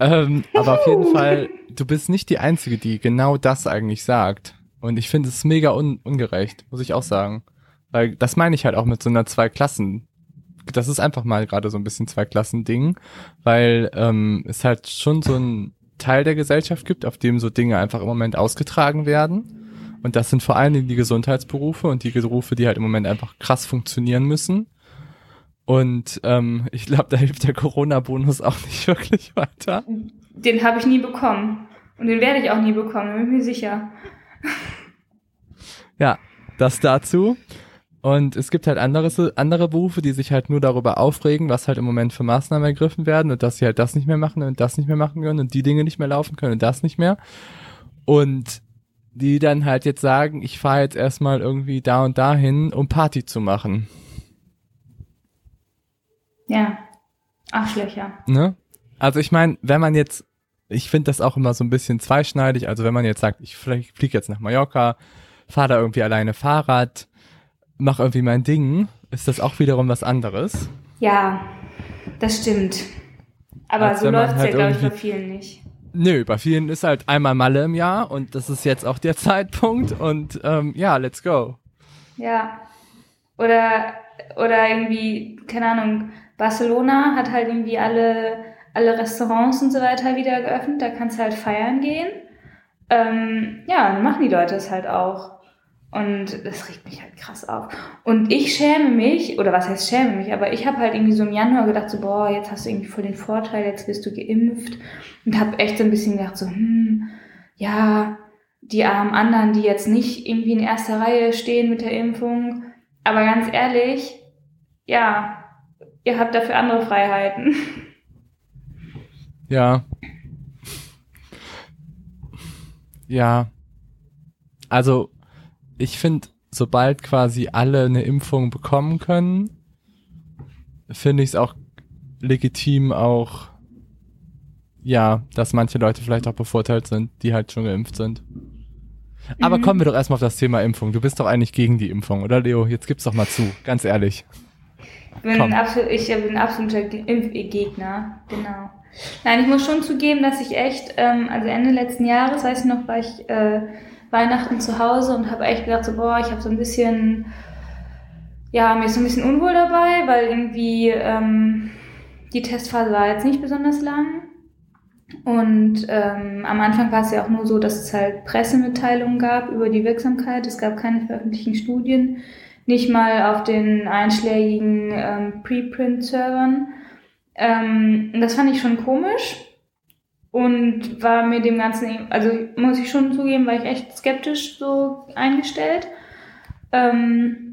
Ähm, aber auf jeden Fall, du bist nicht die Einzige, die genau das eigentlich sagt. Und ich finde es mega un ungerecht, muss ich auch sagen. Weil das meine ich halt auch mit so einer Zwei-Klassen- das ist einfach mal gerade so ein bisschen Zwei-Klassen-Ding, weil ähm, es halt schon so ein Teil der Gesellschaft gibt, auf dem so Dinge einfach im Moment ausgetragen werden. Und das sind vor allen Dingen die Gesundheitsberufe und die Berufe, die halt im Moment einfach krass funktionieren müssen. Und ähm, ich glaube, da hilft der Corona-Bonus auch nicht wirklich weiter. Den habe ich nie bekommen. Und den werde ich auch nie bekommen, bin ich mir sicher. Ja, das dazu. Und es gibt halt andere, andere Berufe, die sich halt nur darüber aufregen, was halt im Moment für Maßnahmen ergriffen werden und dass sie halt das nicht mehr machen und das nicht mehr machen können und die Dinge nicht mehr laufen können und das nicht mehr. Und die dann halt jetzt sagen, ich fahre jetzt erstmal irgendwie da und dahin, um Party zu machen. Ja, Arschlöcher. Ne? Also ich meine, wenn man jetzt, ich finde das auch immer so ein bisschen zweischneidig, also wenn man jetzt sagt, ich fliege jetzt nach Mallorca, fahre da irgendwie alleine Fahrrad, mache irgendwie mein Ding, ist das auch wiederum was anderes. Ja, das stimmt. Aber Als so läuft es halt ja, glaube ich, bei vielen nicht. Nö, bei vielen ist halt einmal Malle im Jahr und das ist jetzt auch der Zeitpunkt und ähm, ja, let's go. Ja. Oder, oder irgendwie, keine Ahnung, Barcelona hat halt irgendwie alle, alle Restaurants und so weiter wieder geöffnet. Da kannst du halt feiern gehen. Ähm, ja, dann machen die Leute es halt auch. Und das regt mich halt krass auf. Und ich schäme mich, oder was heißt schäme mich, aber ich habe halt irgendwie so im Januar gedacht, so, boah, jetzt hast du irgendwie voll den Vorteil, jetzt wirst du geimpft. Und habe echt so ein bisschen gedacht, so, hm, ja, die armen anderen, die jetzt nicht irgendwie in erster Reihe stehen mit der Impfung. Aber ganz ehrlich, ja, ihr habt dafür andere Freiheiten. Ja. Ja. Also, ich finde, sobald quasi alle eine Impfung bekommen können, finde ich es auch legitim auch, ja, dass manche Leute vielleicht auch bevorteilt sind, die halt schon geimpft sind. Aber Mhm. kommen wir doch erstmal auf das Thema Impfung. Du bist doch eigentlich gegen die Impfung, oder Leo? Jetzt gib's doch mal zu, ganz ehrlich. Ich bin, Komm. ein absolut, ich bin ein absoluter Ge- Impfgegner, genau. Nein, ich muss schon zugeben, dass ich echt, ähm, also Ende letzten Jahres, weiß ich noch, war ich äh, Weihnachten zu Hause und habe echt gedacht, so, boah, ich habe so ein bisschen, ja, mir ist so ein bisschen unwohl dabei, weil irgendwie ähm, die Testphase war jetzt nicht besonders lang. Und ähm, am Anfang war es ja auch nur so, dass es halt Pressemitteilungen gab über die Wirksamkeit. Es gab keine veröffentlichten Studien, nicht mal auf den einschlägigen ähm, Preprint-Servern. Ähm, das fand ich schon komisch und war mir dem Ganzen, also muss ich schon zugeben, war ich echt skeptisch so eingestellt. Ähm,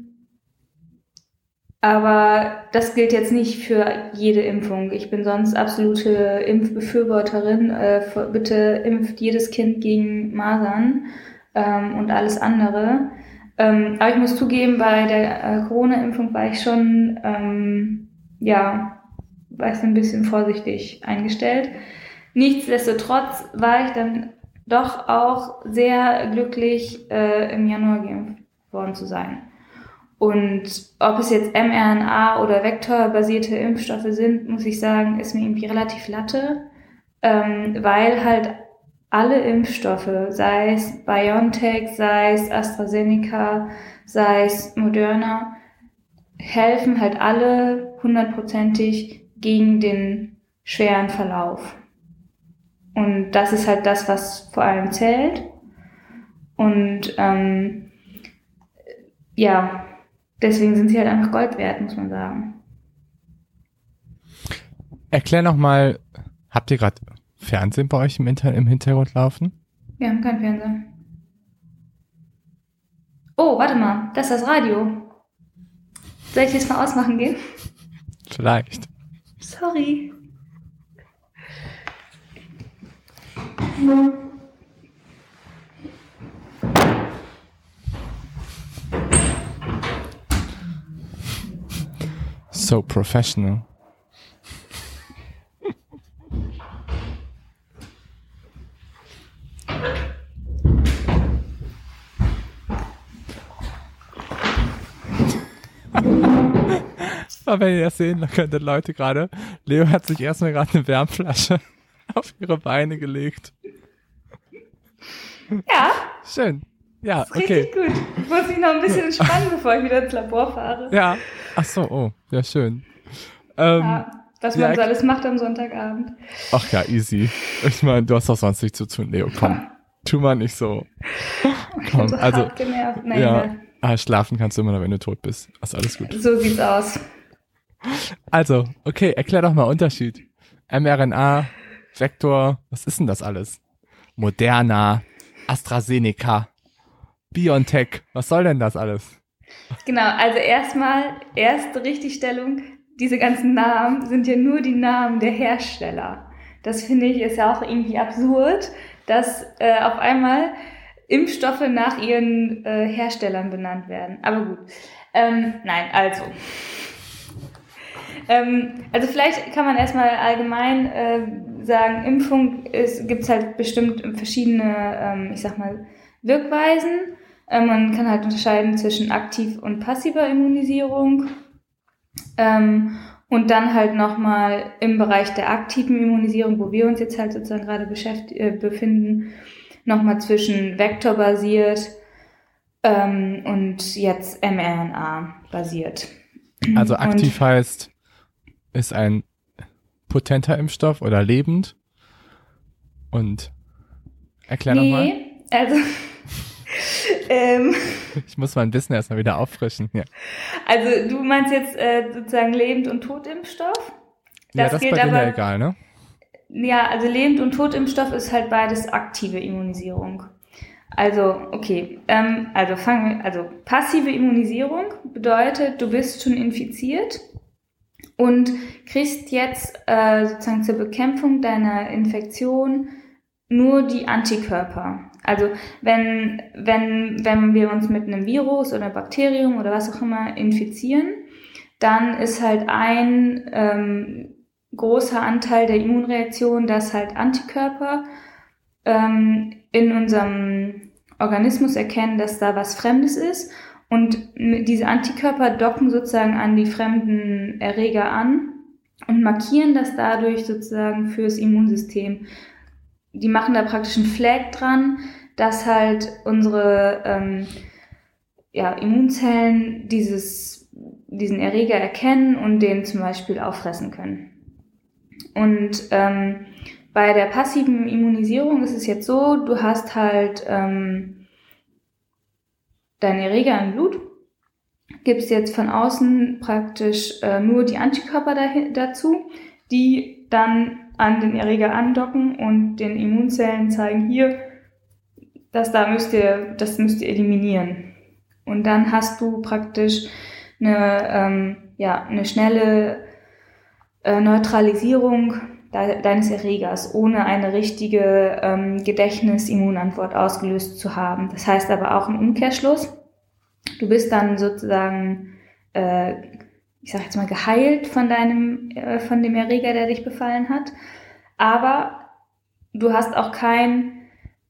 aber das gilt jetzt nicht für jede Impfung. Ich bin sonst absolute Impfbefürworterin. Äh, bitte impft jedes Kind gegen Masern ähm, und alles andere. Ähm, aber ich muss zugeben, bei der äh, Corona-Impfung war ich schon, ähm, ja, war ich ein bisschen vorsichtig eingestellt. Nichtsdestotrotz war ich dann doch auch sehr glücklich, äh, im Januar geimpft worden zu sein. Und ob es jetzt mRNA oder vektorbasierte Impfstoffe sind, muss ich sagen, ist mir irgendwie relativ latte, ähm, weil halt alle Impfstoffe, sei es BioNTech, sei es AstraZeneca, sei es Moderna, helfen halt alle hundertprozentig gegen den schweren Verlauf. Und das ist halt das, was vor allem zählt. Und ähm, ja, deswegen sind sie halt einfach Gold wert, muss man sagen. Erklär noch mal, habt ihr gerade Fernsehen bei euch im, Inter im Hintergrund laufen? Wir haben keinen Fernseher. Oh, warte mal, das ist das Radio. Soll ich das mal ausmachen gehen? Vielleicht. Sorry. So professional. Aber wenn ihr das sehen könntet, Leute, gerade, Leo hat sich erstmal gerade eine Wärmflasche auf ihre Beine gelegt. Ja, Schön. Ja, ist richtig okay. gut. Ich muss mich noch ein bisschen entspannen, bevor ich wieder ins Labor fahre. Ja. Ach so, oh, ja, schön. Ähm, Ja, was ja, man so ich- alles macht am Sonntagabend. Ach ja, easy. Ich meine, du hast doch sonst nichts zu tun, Leo. Komm, tu mal nicht so. Komm, so also. Nein, ja, egal. ah, schlafen kannst du immer noch, wenn du tot bist. Ist alles gut. So sieht's aus. Also, okay, erklär doch mal Unterschied. mRNA, Vektor, was ist denn das alles? Moderna, AstraZeneca, BioNTech, was soll denn das alles? Genau, also erstmal, erste Richtigstellung, diese ganzen Namen sind ja nur die Namen der Hersteller. Das finde ich ist ja auch irgendwie absurd, dass äh, auf einmal Impfstoffe nach ihren äh, Herstellern benannt werden. Aber gut. Ähm, nein, also. Ähm, also vielleicht kann man erstmal allgemein äh, sagen, Impfung gibt es halt bestimmt verschiedene, ähm, ich sag mal, Wirkweisen. Äh, man kann halt unterscheiden zwischen aktiv und passiver Immunisierung. Ähm, und dann halt nochmal im Bereich der aktiven Immunisierung, wo wir uns jetzt halt sozusagen gerade äh, befinden, nochmal zwischen vektorbasiert ähm, und jetzt mRNA-basiert. Also aktiv und, heißt, ist ein potenter Impfstoff oder lebend? Und erklär nee, nochmal. Also ähm, ich muss mein Wissen erstmal wieder auffrischen. Ja. Also du meinst jetzt äh, sozusagen Lebend- und Totimpfstoff? Das ja, das ist bei dir ja egal, ne? Ja, also Lebend- und Totimpfstoff ist halt beides aktive Immunisierung. Also, okay, ähm, also fangen wir, also passive Immunisierung bedeutet, du bist schon infiziert und kriegst jetzt äh, sozusagen zur Bekämpfung deiner Infektion nur die Antikörper. Also wenn, wenn, wenn wir uns mit einem Virus oder Bakterium oder was auch immer infizieren, dann ist halt ein ähm, großer Anteil der Immunreaktion, dass halt Antikörper ähm, in unserem Organismus erkennen, dass da was Fremdes ist. Und diese Antikörper docken sozusagen an die fremden Erreger an und markieren das dadurch sozusagen fürs Immunsystem. Die machen da praktisch einen Flag dran, dass halt unsere ähm, ja, Immunzellen dieses, diesen Erreger erkennen und den zum Beispiel auffressen können. Und ähm, bei der passiven Immunisierung ist es jetzt so, du hast halt ähm, deinen Erreger im Blut, gibst jetzt von außen praktisch äh, nur die Antikörper dahin, dazu, die dann an den Erreger andocken und den Immunzellen zeigen, hier, das da müsst ihr, das müsst ihr eliminieren. Und dann hast du praktisch eine, ähm, ja, eine schnelle äh, Neutralisierung deines Erregers, ohne eine richtige ähm, Gedächtnis-Immunantwort ausgelöst zu haben. Das heißt aber auch im Umkehrschluss, du bist dann sozusagen, äh, ich sage jetzt mal, geheilt von deinem, äh, von dem Erreger, der dich befallen hat, aber du hast auch kein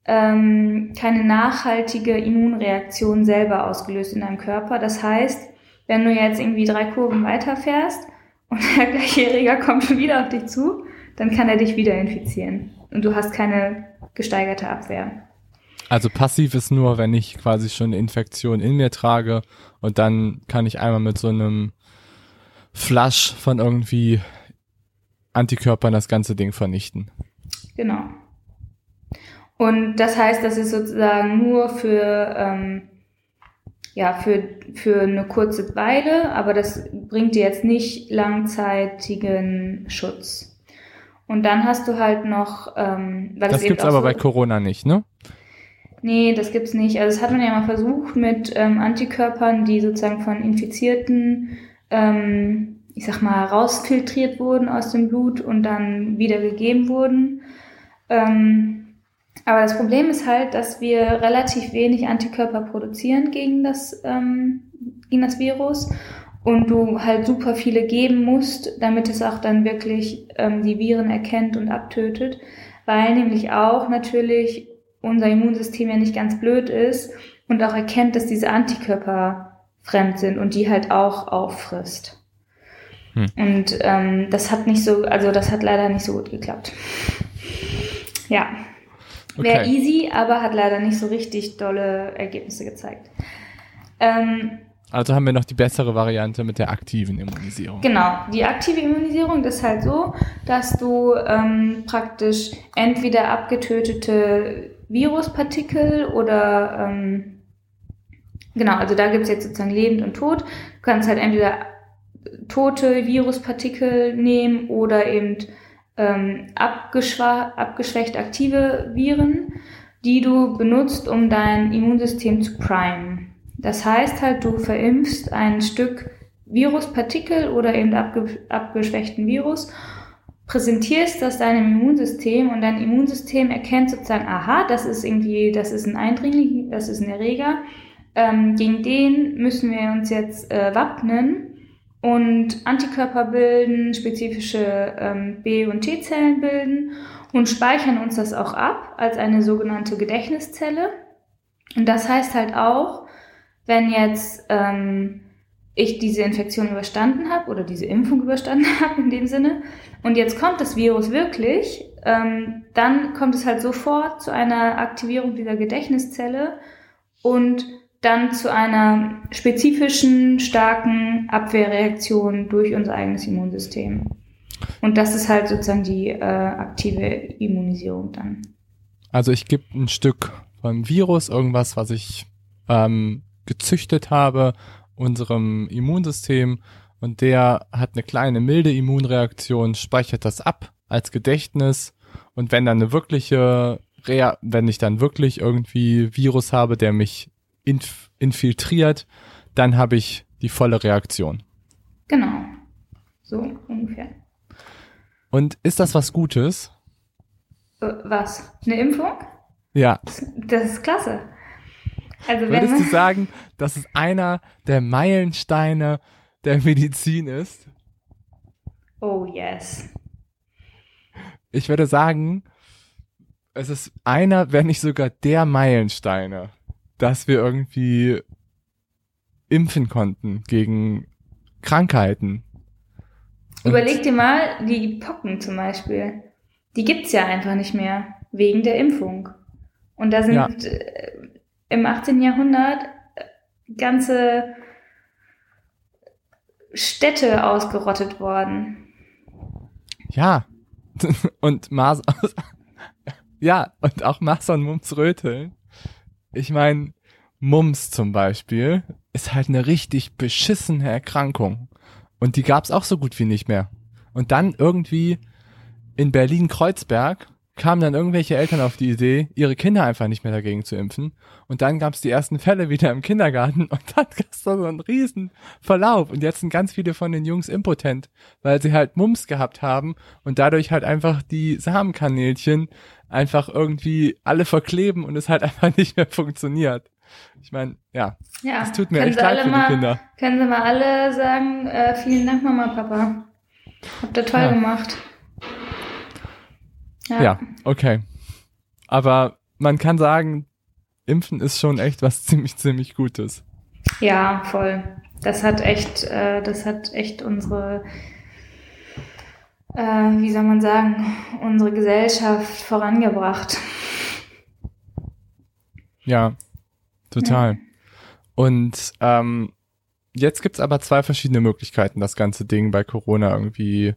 ähm, keine nachhaltige Immunreaktion selber ausgelöst in deinem Körper. Das heißt, wenn du jetzt irgendwie drei Kurven weiterfährst und der gleiche Erreger kommt schon wieder auf dich zu, dann kann er dich wieder infizieren. Und du hast keine gesteigerte Abwehr. Also passiv ist nur, wenn ich quasi schon eine Infektion in mir trage und dann kann ich einmal mit so einem Flush von irgendwie Antikörpern das ganze Ding vernichten. Genau. Und das heißt, das ist sozusagen nur für ähm, ja, für, für eine kurze Weile, aber das bringt dir jetzt nicht langzeitigen Schutz. Und dann hast du halt noch, ähm, weil das gibt's aber so, bei Corona nicht, ne? Nee, das gibt's nicht. Also das hat man ja mal versucht mit ähm, Antikörpern, die sozusagen von Infizierten, ähm, ich sag mal, rausfiltriert wurden aus dem Blut und dann wieder gegeben wurden. Ähm, aber das Problem ist halt, dass wir relativ wenig Antikörper produzieren gegen das, ähm, gegen das Virus und du halt super viele geben musst, damit es auch dann wirklich ähm, die Viren erkennt und abtötet, weil nämlich auch natürlich unser Immunsystem ja nicht ganz blöd ist und auch erkennt, dass diese Antikörper fremd sind und die halt auch auffrisst. Hm. Und ähm, das hat nicht so, also das hat leider nicht so gut geklappt. Ja. Wäre okay. easy, aber hat leider nicht so richtig dolle Ergebnisse gezeigt. Ähm, also haben wir noch die bessere Variante mit der aktiven Immunisierung. Genau, die aktive Immunisierung ist halt so, dass du ähm, praktisch entweder abgetötete Viruspartikel oder ähm, genau, also da gibt es jetzt sozusagen lebend und tot. Du kannst halt entweder tote Viruspartikel nehmen oder eben ähm, abgeschwächt aktive Viren, die du benutzt, um dein Immunsystem zu primen. Das heißt halt, du verimpfst ein Stück Viruspartikel oder eben abge abgeschwächten Virus, präsentierst das deinem Immunsystem und dein Immunsystem erkennt sozusagen, aha, das ist irgendwie, das ist ein Eindringling, das ist ein Erreger, ähm, gegen den müssen wir uns jetzt äh, wappnen und Antikörper bilden, spezifische ähm, B- und T-Zellen bilden und speichern uns das auch ab als eine sogenannte Gedächtniszelle. Und das heißt halt auch, wenn jetzt ähm, ich diese Infektion überstanden habe oder diese Impfung überstanden habe in dem Sinne und jetzt kommt das Virus wirklich, ähm, dann kommt es halt sofort zu einer Aktivierung dieser Gedächtniszelle und dann zu einer spezifischen, starken Abwehrreaktion durch unser eigenes Immunsystem. Und das ist halt sozusagen die äh, aktive Immunisierung dann. Also ich gebe ein Stück vom Virus, irgendwas, was ich ähm, gezüchtet habe, unserem Immunsystem und der hat eine kleine milde Immunreaktion, speichert das ab als Gedächtnis und wenn dann eine wirkliche, Rea wenn ich dann wirklich irgendwie Virus habe, der mich inf infiltriert, dann habe ich die volle Reaktion. Genau. So ungefähr. Und ist das was Gutes? Äh, was? Eine Impfung? Ja. Das ist klasse. Also Würdest du sagen, dass es einer der Meilensteine der Medizin ist? Oh yes. Ich würde sagen, es ist einer, wenn nicht sogar der Meilensteine dass wir irgendwie impfen konnten gegen Krankheiten. Und Überleg dir mal, die Pocken zum Beispiel, die gibt's ja einfach nicht mehr wegen der Impfung. Und da sind ja. Im 18. Jahrhundert äh, ganze Städte ausgerottet worden. Ja. und Mars, ja, und auch Masern Mumps Röteln ich meine, Mumps zum Beispiel ist halt eine richtig beschissene Erkrankung. Und die gab's auch so gut wie nicht mehr. Und dann irgendwie in Berlin-Kreuzberg kamen dann irgendwelche Eltern auf die Idee, ihre Kinder einfach nicht mehr dagegen zu impfen. Und dann gab's die ersten Fälle wieder im Kindergarten und dann gab's da so einen riesen Verlauf. Und jetzt sind ganz viele von den Jungs impotent, weil sie halt Mumps gehabt haben und dadurch halt einfach die Samenkanälchen einfach irgendwie alle verkleben und es halt einfach nicht mehr funktioniert. Ich meine, ja, ja, es tut mir echt leid für die mal, Kinder. Können Sie mal alle sagen, äh, vielen Dank Mama, Papa. Habt ihr toll ja. gemacht. Ja. ja, okay. Aber man kann sagen, Impfen ist schon echt was ziemlich, ziemlich Gutes. Ja, voll. Das hat echt, äh, das hat echt unsere äh, wie soll man sagen, unsere Gesellschaft vorangebracht. Ja, total. Ja. Und ähm, jetzt gibt's aber zwei verschiedene Möglichkeiten, das ganze Ding bei Corona irgendwie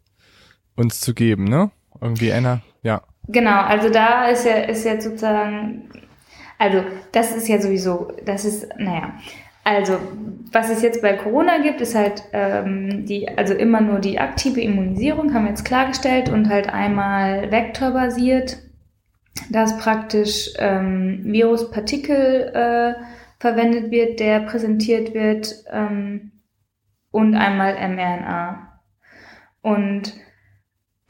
uns zu geben, ne? Irgendwie einer, ja. Genau, also da ist ja, ist jetzt sozusagen, also das ist ja sowieso, das ist, naja, also, was es jetzt bei Corona gibt, ist halt ähm, die, also immer nur die aktive Immunisierung, haben wir jetzt klargestellt, und halt einmal vektorbasiert, dass praktisch ähm, Viruspartikel äh, verwendet wird, der präsentiert wird, ähm, und einmal mRNA. Und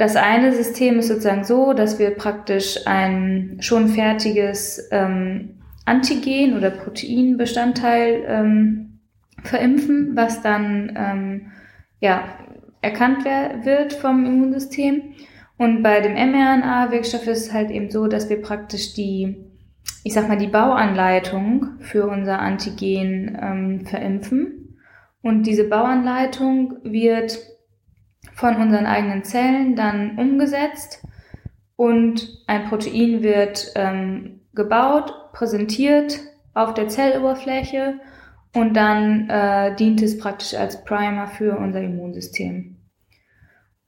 das eine System ist sozusagen so, dass wir praktisch ein schon fertiges ähm, Antigen- oder Proteinbestandteil ähm, verimpfen, was dann ähm, ja, erkannt wird vom Immunsystem. Und bei dem mRNA-Wirkstoff ist es halt eben so, dass wir praktisch die, ich sag mal, die Bauanleitung für unser Antigen ähm, verimpfen. Und diese Bauanleitung wird von unseren eigenen Zellen dann umgesetzt und ein Protein wird ähm, gebaut, präsentiert auf der Zelloberfläche und dann äh, dient es praktisch als Primer für unser Immunsystem.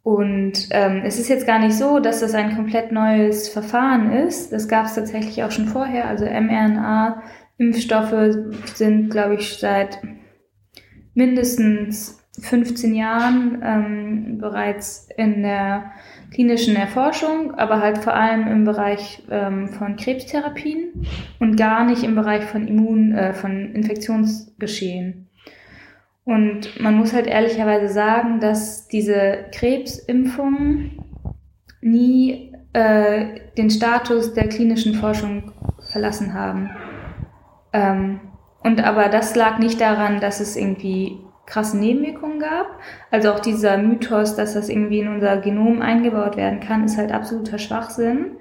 Und ähm, es ist jetzt gar nicht so, dass das ein komplett neues Verfahren ist. Das gab es tatsächlich auch schon vorher. Also mRNA-Impfstoffe sind, glaube ich, seit mindestens 15 Jahren ähm, bereits in der klinischen Erforschung, aber halt vor allem im Bereich ähm, von Krebstherapien und gar nicht im Bereich von Immun, äh, von Infektionsgeschehen. Und man muss halt ehrlicherweise sagen, dass diese Krebsimpfungen nie äh, den Status der klinischen Forschung verlassen haben. Ähm, und aber das lag nicht daran, dass es irgendwie krasse Nebenwirkungen gab. Also auch dieser Mythos, dass das irgendwie in unser Genom eingebaut werden kann, ist halt absoluter Schwachsinn.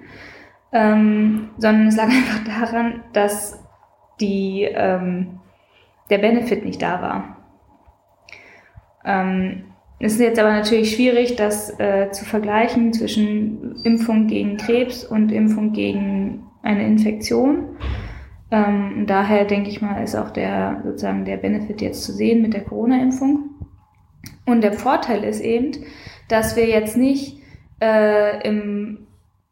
Ähm, sondern es lag einfach daran, dass die, ähm, der Benefit nicht da war. Ähm, es ist jetzt aber natürlich schwierig, das äh, zu vergleichen zwischen Impfung gegen Krebs und Impfung gegen eine Infektion. Ähm, daher denke ich mal, ist auch der sozusagen der Benefit jetzt zu sehen mit der Corona-Impfung. Und der Vorteil ist eben, dass wir jetzt nicht äh, im,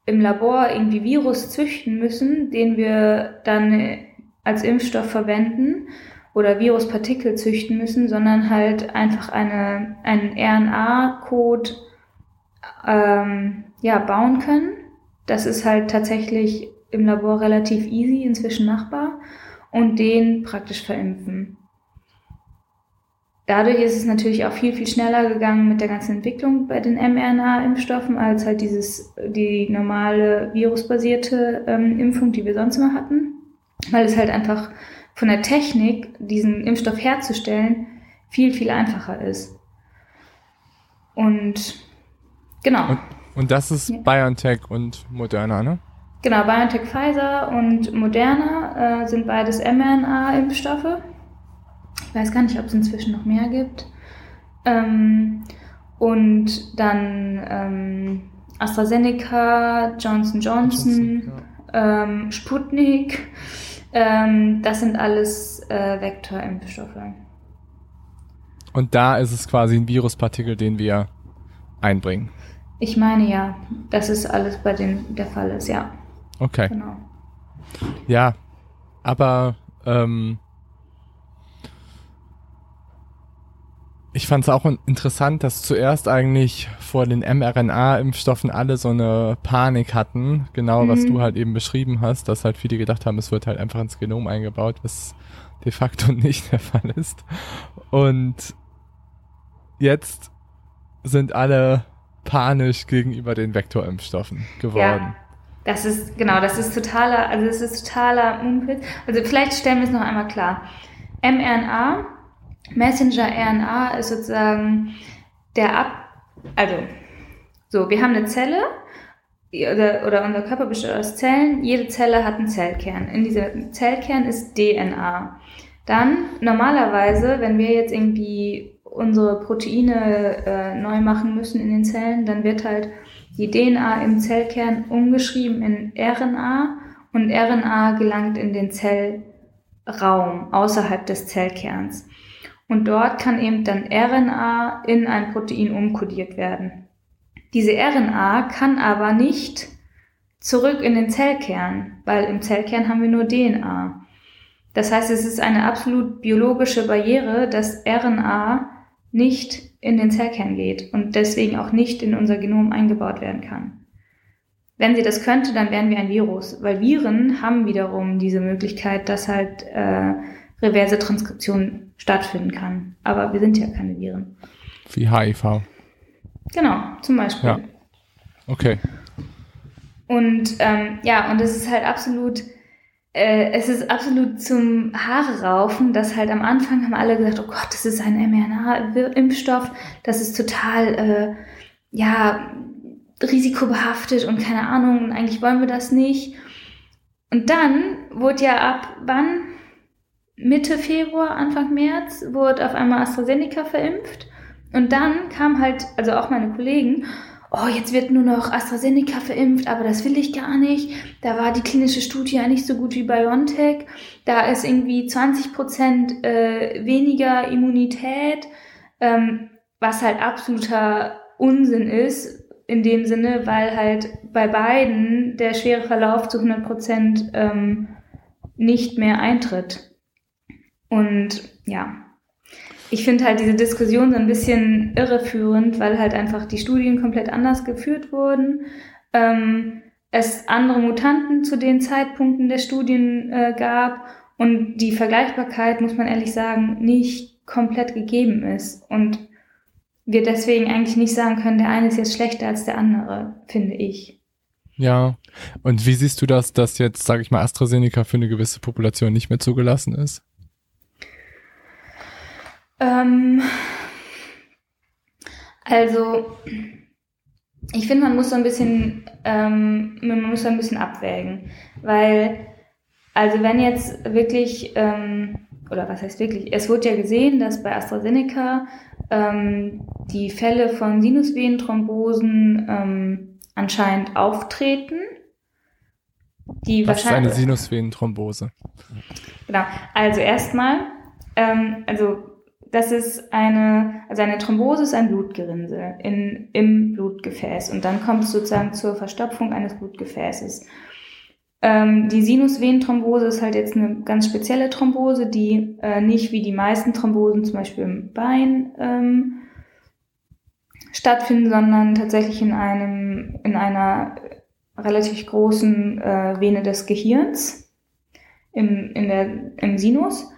im Labor irgendwie Virus züchten müssen, den wir dann als Impfstoff verwenden oder Viruspartikel züchten müssen, sondern halt einfach eine, einen RNA-Code ähm, ja, bauen können. Das ist halt tatsächlich im Labor relativ easy inzwischen machbar und den praktisch verimpfen. Dadurch ist es natürlich auch viel, viel schneller gegangen mit der ganzen Entwicklung bei den mRNA-Impfstoffen als halt dieses, die normale virusbasierte ähm, Impfung, die wir sonst immer hatten, weil es halt einfach von der Technik, diesen Impfstoff herzustellen, viel, viel einfacher ist. Und genau. Und, und das ist ja. BioNTech und Moderna, ne? Genau, BioNTech Pfizer und Moderna äh, sind beides mRNA-Impfstoffe. Ich weiß gar nicht, ob es inzwischen noch mehr gibt. Ähm, und dann ähm, AstraZeneca, Johnson Johnson, ja. ähm, Sputnik. Ähm, das sind alles äh, Vektorimpfstoffe. Und da ist es quasi ein Viruspartikel, den wir einbringen. Ich meine ja, dass es alles bei denen der Fall ist, ja. Okay. Genau. Ja, aber ähm, ich fand es auch interessant, dass zuerst eigentlich vor den mRNA-Impfstoffen alle so eine Panik hatten, genau mhm. was du halt eben beschrieben hast, dass halt viele gedacht haben, es wird halt einfach ins Genom eingebaut, was de facto nicht der Fall ist. Und jetzt sind alle panisch gegenüber den Vektorimpfstoffen geworden. Ja. Das ist, genau, das ist totaler, also das ist totaler Mumpitz. Also vielleicht stellen wir es noch einmal klar. mRNA, Messenger-RNA ist sozusagen der Ab, also, so, wir haben eine Zelle, oder, oder unser Körper besteht aus Zellen. Jede Zelle hat einen Zellkern. In diesem Zellkern ist DNA. Dann normalerweise, wenn wir jetzt irgendwie unsere Proteine äh, neu machen müssen in den Zellen, dann wird halt die DNA im Zellkern umgeschrieben in RNA und RNA gelangt in den Zellraum außerhalb des Zellkerns. Und dort kann eben dann RNA in ein Protein umkodiert werden. Diese RNA kann aber nicht zurück in den Zellkern, weil im Zellkern haben wir nur DNA. Das heißt, es ist eine absolut biologische Barriere, dass RNA nicht in den Zellkern geht und deswegen auch nicht in unser Genom eingebaut werden kann. Wenn sie das könnte, dann wären wir ein Virus, weil Viren haben wiederum diese Möglichkeit, dass halt äh, reverse Transkription stattfinden kann. Aber wir sind ja keine Viren. Wie HIV. Genau, zum Beispiel. Ja. Okay. Und ähm, ja, und es ist halt absolut äh, es ist absolut zum Haare raufen, dass halt am Anfang haben alle gesagt, oh Gott, das ist ein mRNA-Impfstoff, das ist total, äh, ja, risikobehaftet und keine Ahnung, eigentlich wollen wir das nicht. Und dann wurde ja ab wann? Mitte Februar, Anfang März, wurde auf einmal AstraZeneca verimpft. Und dann kam halt, also auch meine Kollegen, oh, jetzt wird nur noch AstraZeneca verimpft, aber das will ich gar nicht. Da war die klinische Studie ja nicht so gut wie BioNTech. Da ist irgendwie 20 Prozent äh, weniger Immunität, ähm, was halt absoluter Unsinn ist, in dem Sinne, weil halt bei beiden der schwere Verlauf zu 100 Prozent ähm, nicht mehr eintritt. Und ja. Ich finde halt diese Diskussion so ein bisschen irreführend, weil halt einfach die Studien komplett anders geführt wurden. Ähm, es andere Mutanten zu den Zeitpunkten der Studien äh, gab und die Vergleichbarkeit, muss man ehrlich sagen, nicht komplett gegeben ist. Und wir deswegen eigentlich nicht sagen können, der eine ist jetzt schlechter als der andere, finde ich. Ja, und wie siehst du das, dass jetzt, sage ich mal, AstraZeneca für eine gewisse Population nicht mehr zugelassen ist? Ähm, also, ich finde, man muss so ein bisschen, ähm, man muss so ein bisschen abwägen, weil, also wenn jetzt wirklich, ähm, oder was heißt wirklich, es wurde ja gesehen, dass bei AstraZeneca ähm, die Fälle von Sinusvenenthrombosen ähm, anscheinend auftreten. Die was ist eine Sinusvenenthrombose? Genau, also erstmal, ähm, also das ist eine, also eine Thrombose ist ein Blutgerinnsel in, im Blutgefäß und dann kommt es sozusagen zur Verstopfung eines Blutgefäßes. Ähm, die Sinusvenenthrombose ist halt jetzt eine ganz spezielle Thrombose, die äh, nicht wie die meisten Thrombosen zum Beispiel im Bein ähm, stattfinden, sondern tatsächlich in einem, in einer relativ großen äh, Vene des Gehirns im, in der, im Sinus.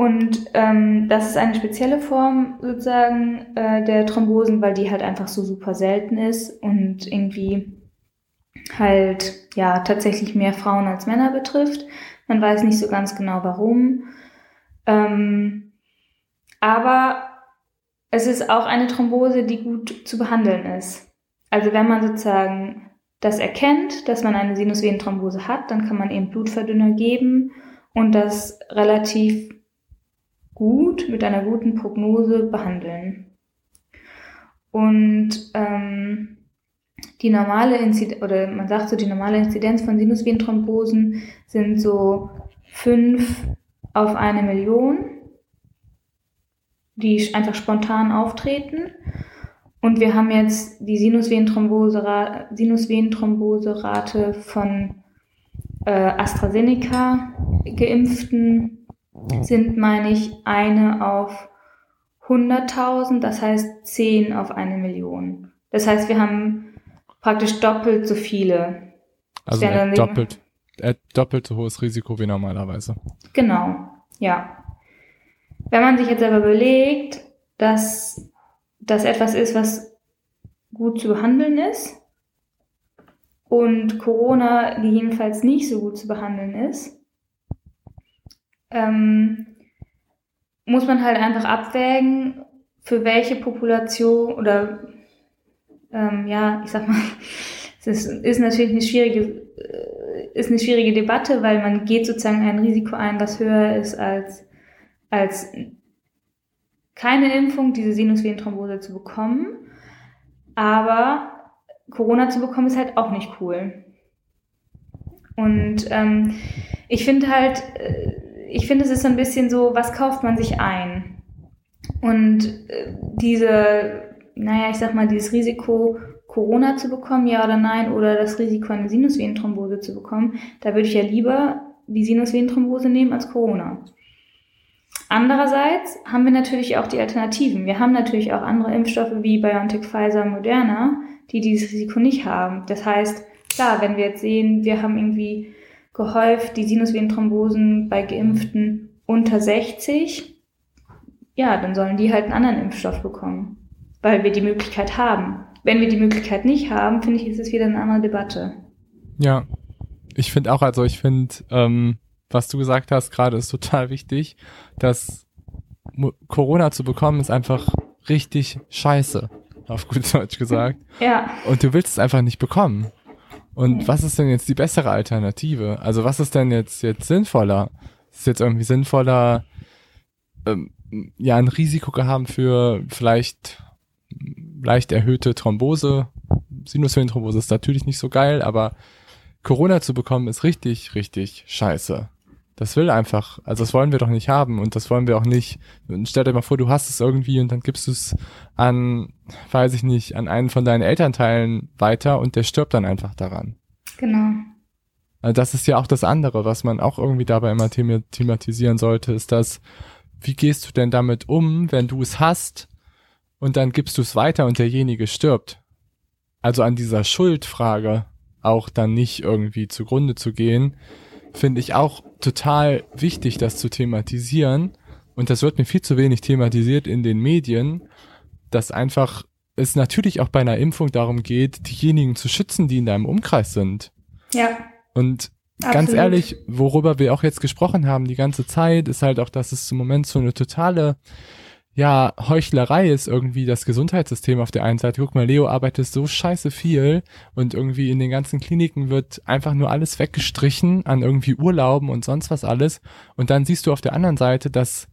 Und ähm, das ist eine spezielle Form sozusagen äh, der Thrombosen, weil die halt einfach so super selten ist und irgendwie halt ja tatsächlich mehr Frauen als Männer betrifft. Man weiß nicht so ganz genau warum. Ähm, aber es ist auch eine Thrombose, die gut zu behandeln ist. Also wenn man sozusagen das erkennt, dass man eine Sinusvenenthrombose hat, dann kann man eben Blutverdünner geben und das relativ gut, mit einer guten Prognose behandeln. Und ähm, die normale Inzidenz, oder man sagt so, die normale Inzidenz von Sinusvenenthrombosen sind so fünf auf eine Million, die einfach spontan auftreten. Und wir haben jetzt die Sinusvenenthrombose-Rate Sinusvenenthrombose von äh, AstraZeneca geimpften sind, meine ich, eine auf 100.000, das heißt 10 auf eine Million. Das heißt, wir haben praktisch doppelt so viele. Also doppelt, äh, doppelt so hohes Risiko wie normalerweise. Genau, ja. Wenn man sich jetzt aber überlegt, dass das etwas ist, was gut zu behandeln ist und Corona jedenfalls nicht so gut zu behandeln ist, ähm, muss man halt einfach abwägen, für welche Population oder ähm, ja, ich sag mal, es ist, ist natürlich eine schwierige, äh, ist eine schwierige Debatte, weil man geht sozusagen ein Risiko ein, das höher ist als, als keine Impfung, diese Sinusvenenthrombose zu bekommen. Aber Corona zu bekommen ist halt auch nicht cool. Und ähm, ich finde halt, äh, ich finde, es ist so ein bisschen so, was kauft man sich ein? Und äh, diese, naja, ich sag mal, dieses Risiko, Corona zu bekommen, ja oder nein, oder das Risiko, eine Sinusvenenthrombose zu bekommen, da würde ich ja lieber die Sinusvenenthrombose nehmen als Corona. Andererseits haben wir natürlich auch die Alternativen. Wir haben natürlich auch andere Impfstoffe wie BioNTech, Pfizer, Moderna, die dieses Risiko nicht haben. Das heißt, klar, wenn wir jetzt sehen, wir haben irgendwie gehäuft, die Sinusvenenthrombosen bei Geimpften unter 60, ja, dann sollen die halt einen anderen Impfstoff bekommen, weil wir die Möglichkeit haben. Wenn wir die Möglichkeit nicht haben, finde ich, ist es wieder eine andere Debatte. Ja, ich finde auch, also ich finde, ähm, was du gesagt hast gerade ist total wichtig, dass Corona zu bekommen ist einfach richtig scheiße, auf gut Deutsch gesagt. Ja. Und du willst es einfach nicht bekommen. Und was ist denn jetzt die bessere Alternative? Also was ist denn jetzt, jetzt sinnvoller? Ist jetzt irgendwie sinnvoller, ähm, ja, ein Risiko haben für vielleicht leicht erhöhte Thrombose. Sinusvenenthrombose ist natürlich nicht so geil, aber Corona zu bekommen ist richtig, richtig scheiße. Das will einfach, also das wollen wir doch nicht haben und das wollen wir auch nicht. Stell dir mal vor, du hast es irgendwie und dann gibst du es an, weiß ich nicht, an einen von deinen Elternteilen weiter und der stirbt dann einfach daran. Genau. Also das ist ja auch das andere, was man auch irgendwie dabei immer thematisieren sollte, ist, dass wie gehst du denn damit um, wenn du es hast und dann gibst du es weiter und derjenige stirbt? Also an dieser Schuldfrage auch dann nicht irgendwie zugrunde zu gehen, finde ich auch total wichtig, das zu thematisieren. Und das wird mir viel zu wenig thematisiert in den Medien, dass einfach es natürlich auch bei einer Impfung darum geht, diejenigen zu schützen, die in deinem Umkreis sind. Ja. Und Absolut. ganz ehrlich, worüber wir auch jetzt gesprochen haben die ganze Zeit, ist halt auch, dass es im Moment so eine totale ja, Heuchlerei ist irgendwie das Gesundheitssystem auf der einen Seite. Guck mal, Leo arbeitet so scheiße viel und irgendwie in den ganzen Kliniken wird einfach nur alles weggestrichen an irgendwie Urlauben und sonst was alles. Und dann siehst du auf der anderen Seite, dass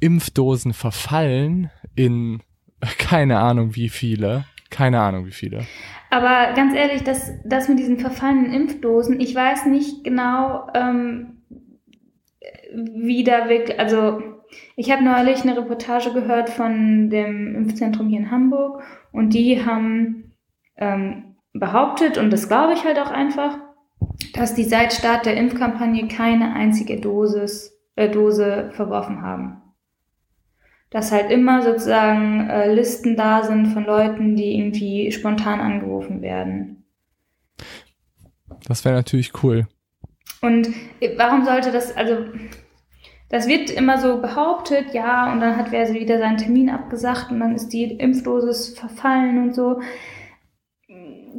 Impfdosen verfallen in keine Ahnung wie viele. Keine Ahnung wie viele. Aber ganz ehrlich, das, das mit diesen verfallenen Impfdosen, ich weiß nicht genau, ähm, wie da wirklich, also ich habe neulich eine Reportage gehört von dem Impfzentrum hier in Hamburg und die haben ähm, behauptet, und das glaube ich halt auch einfach, dass die seit Start der Impfkampagne keine einzige Dosis, äh, Dose verworfen haben. Dass halt immer sozusagen äh, Listen da sind von Leuten, die irgendwie spontan angerufen werden. Das wäre natürlich cool. Und warum sollte das, also das wird immer so behauptet, ja, und dann hat wer wieder seinen Termin abgesagt und dann ist die Impfdosis verfallen und so.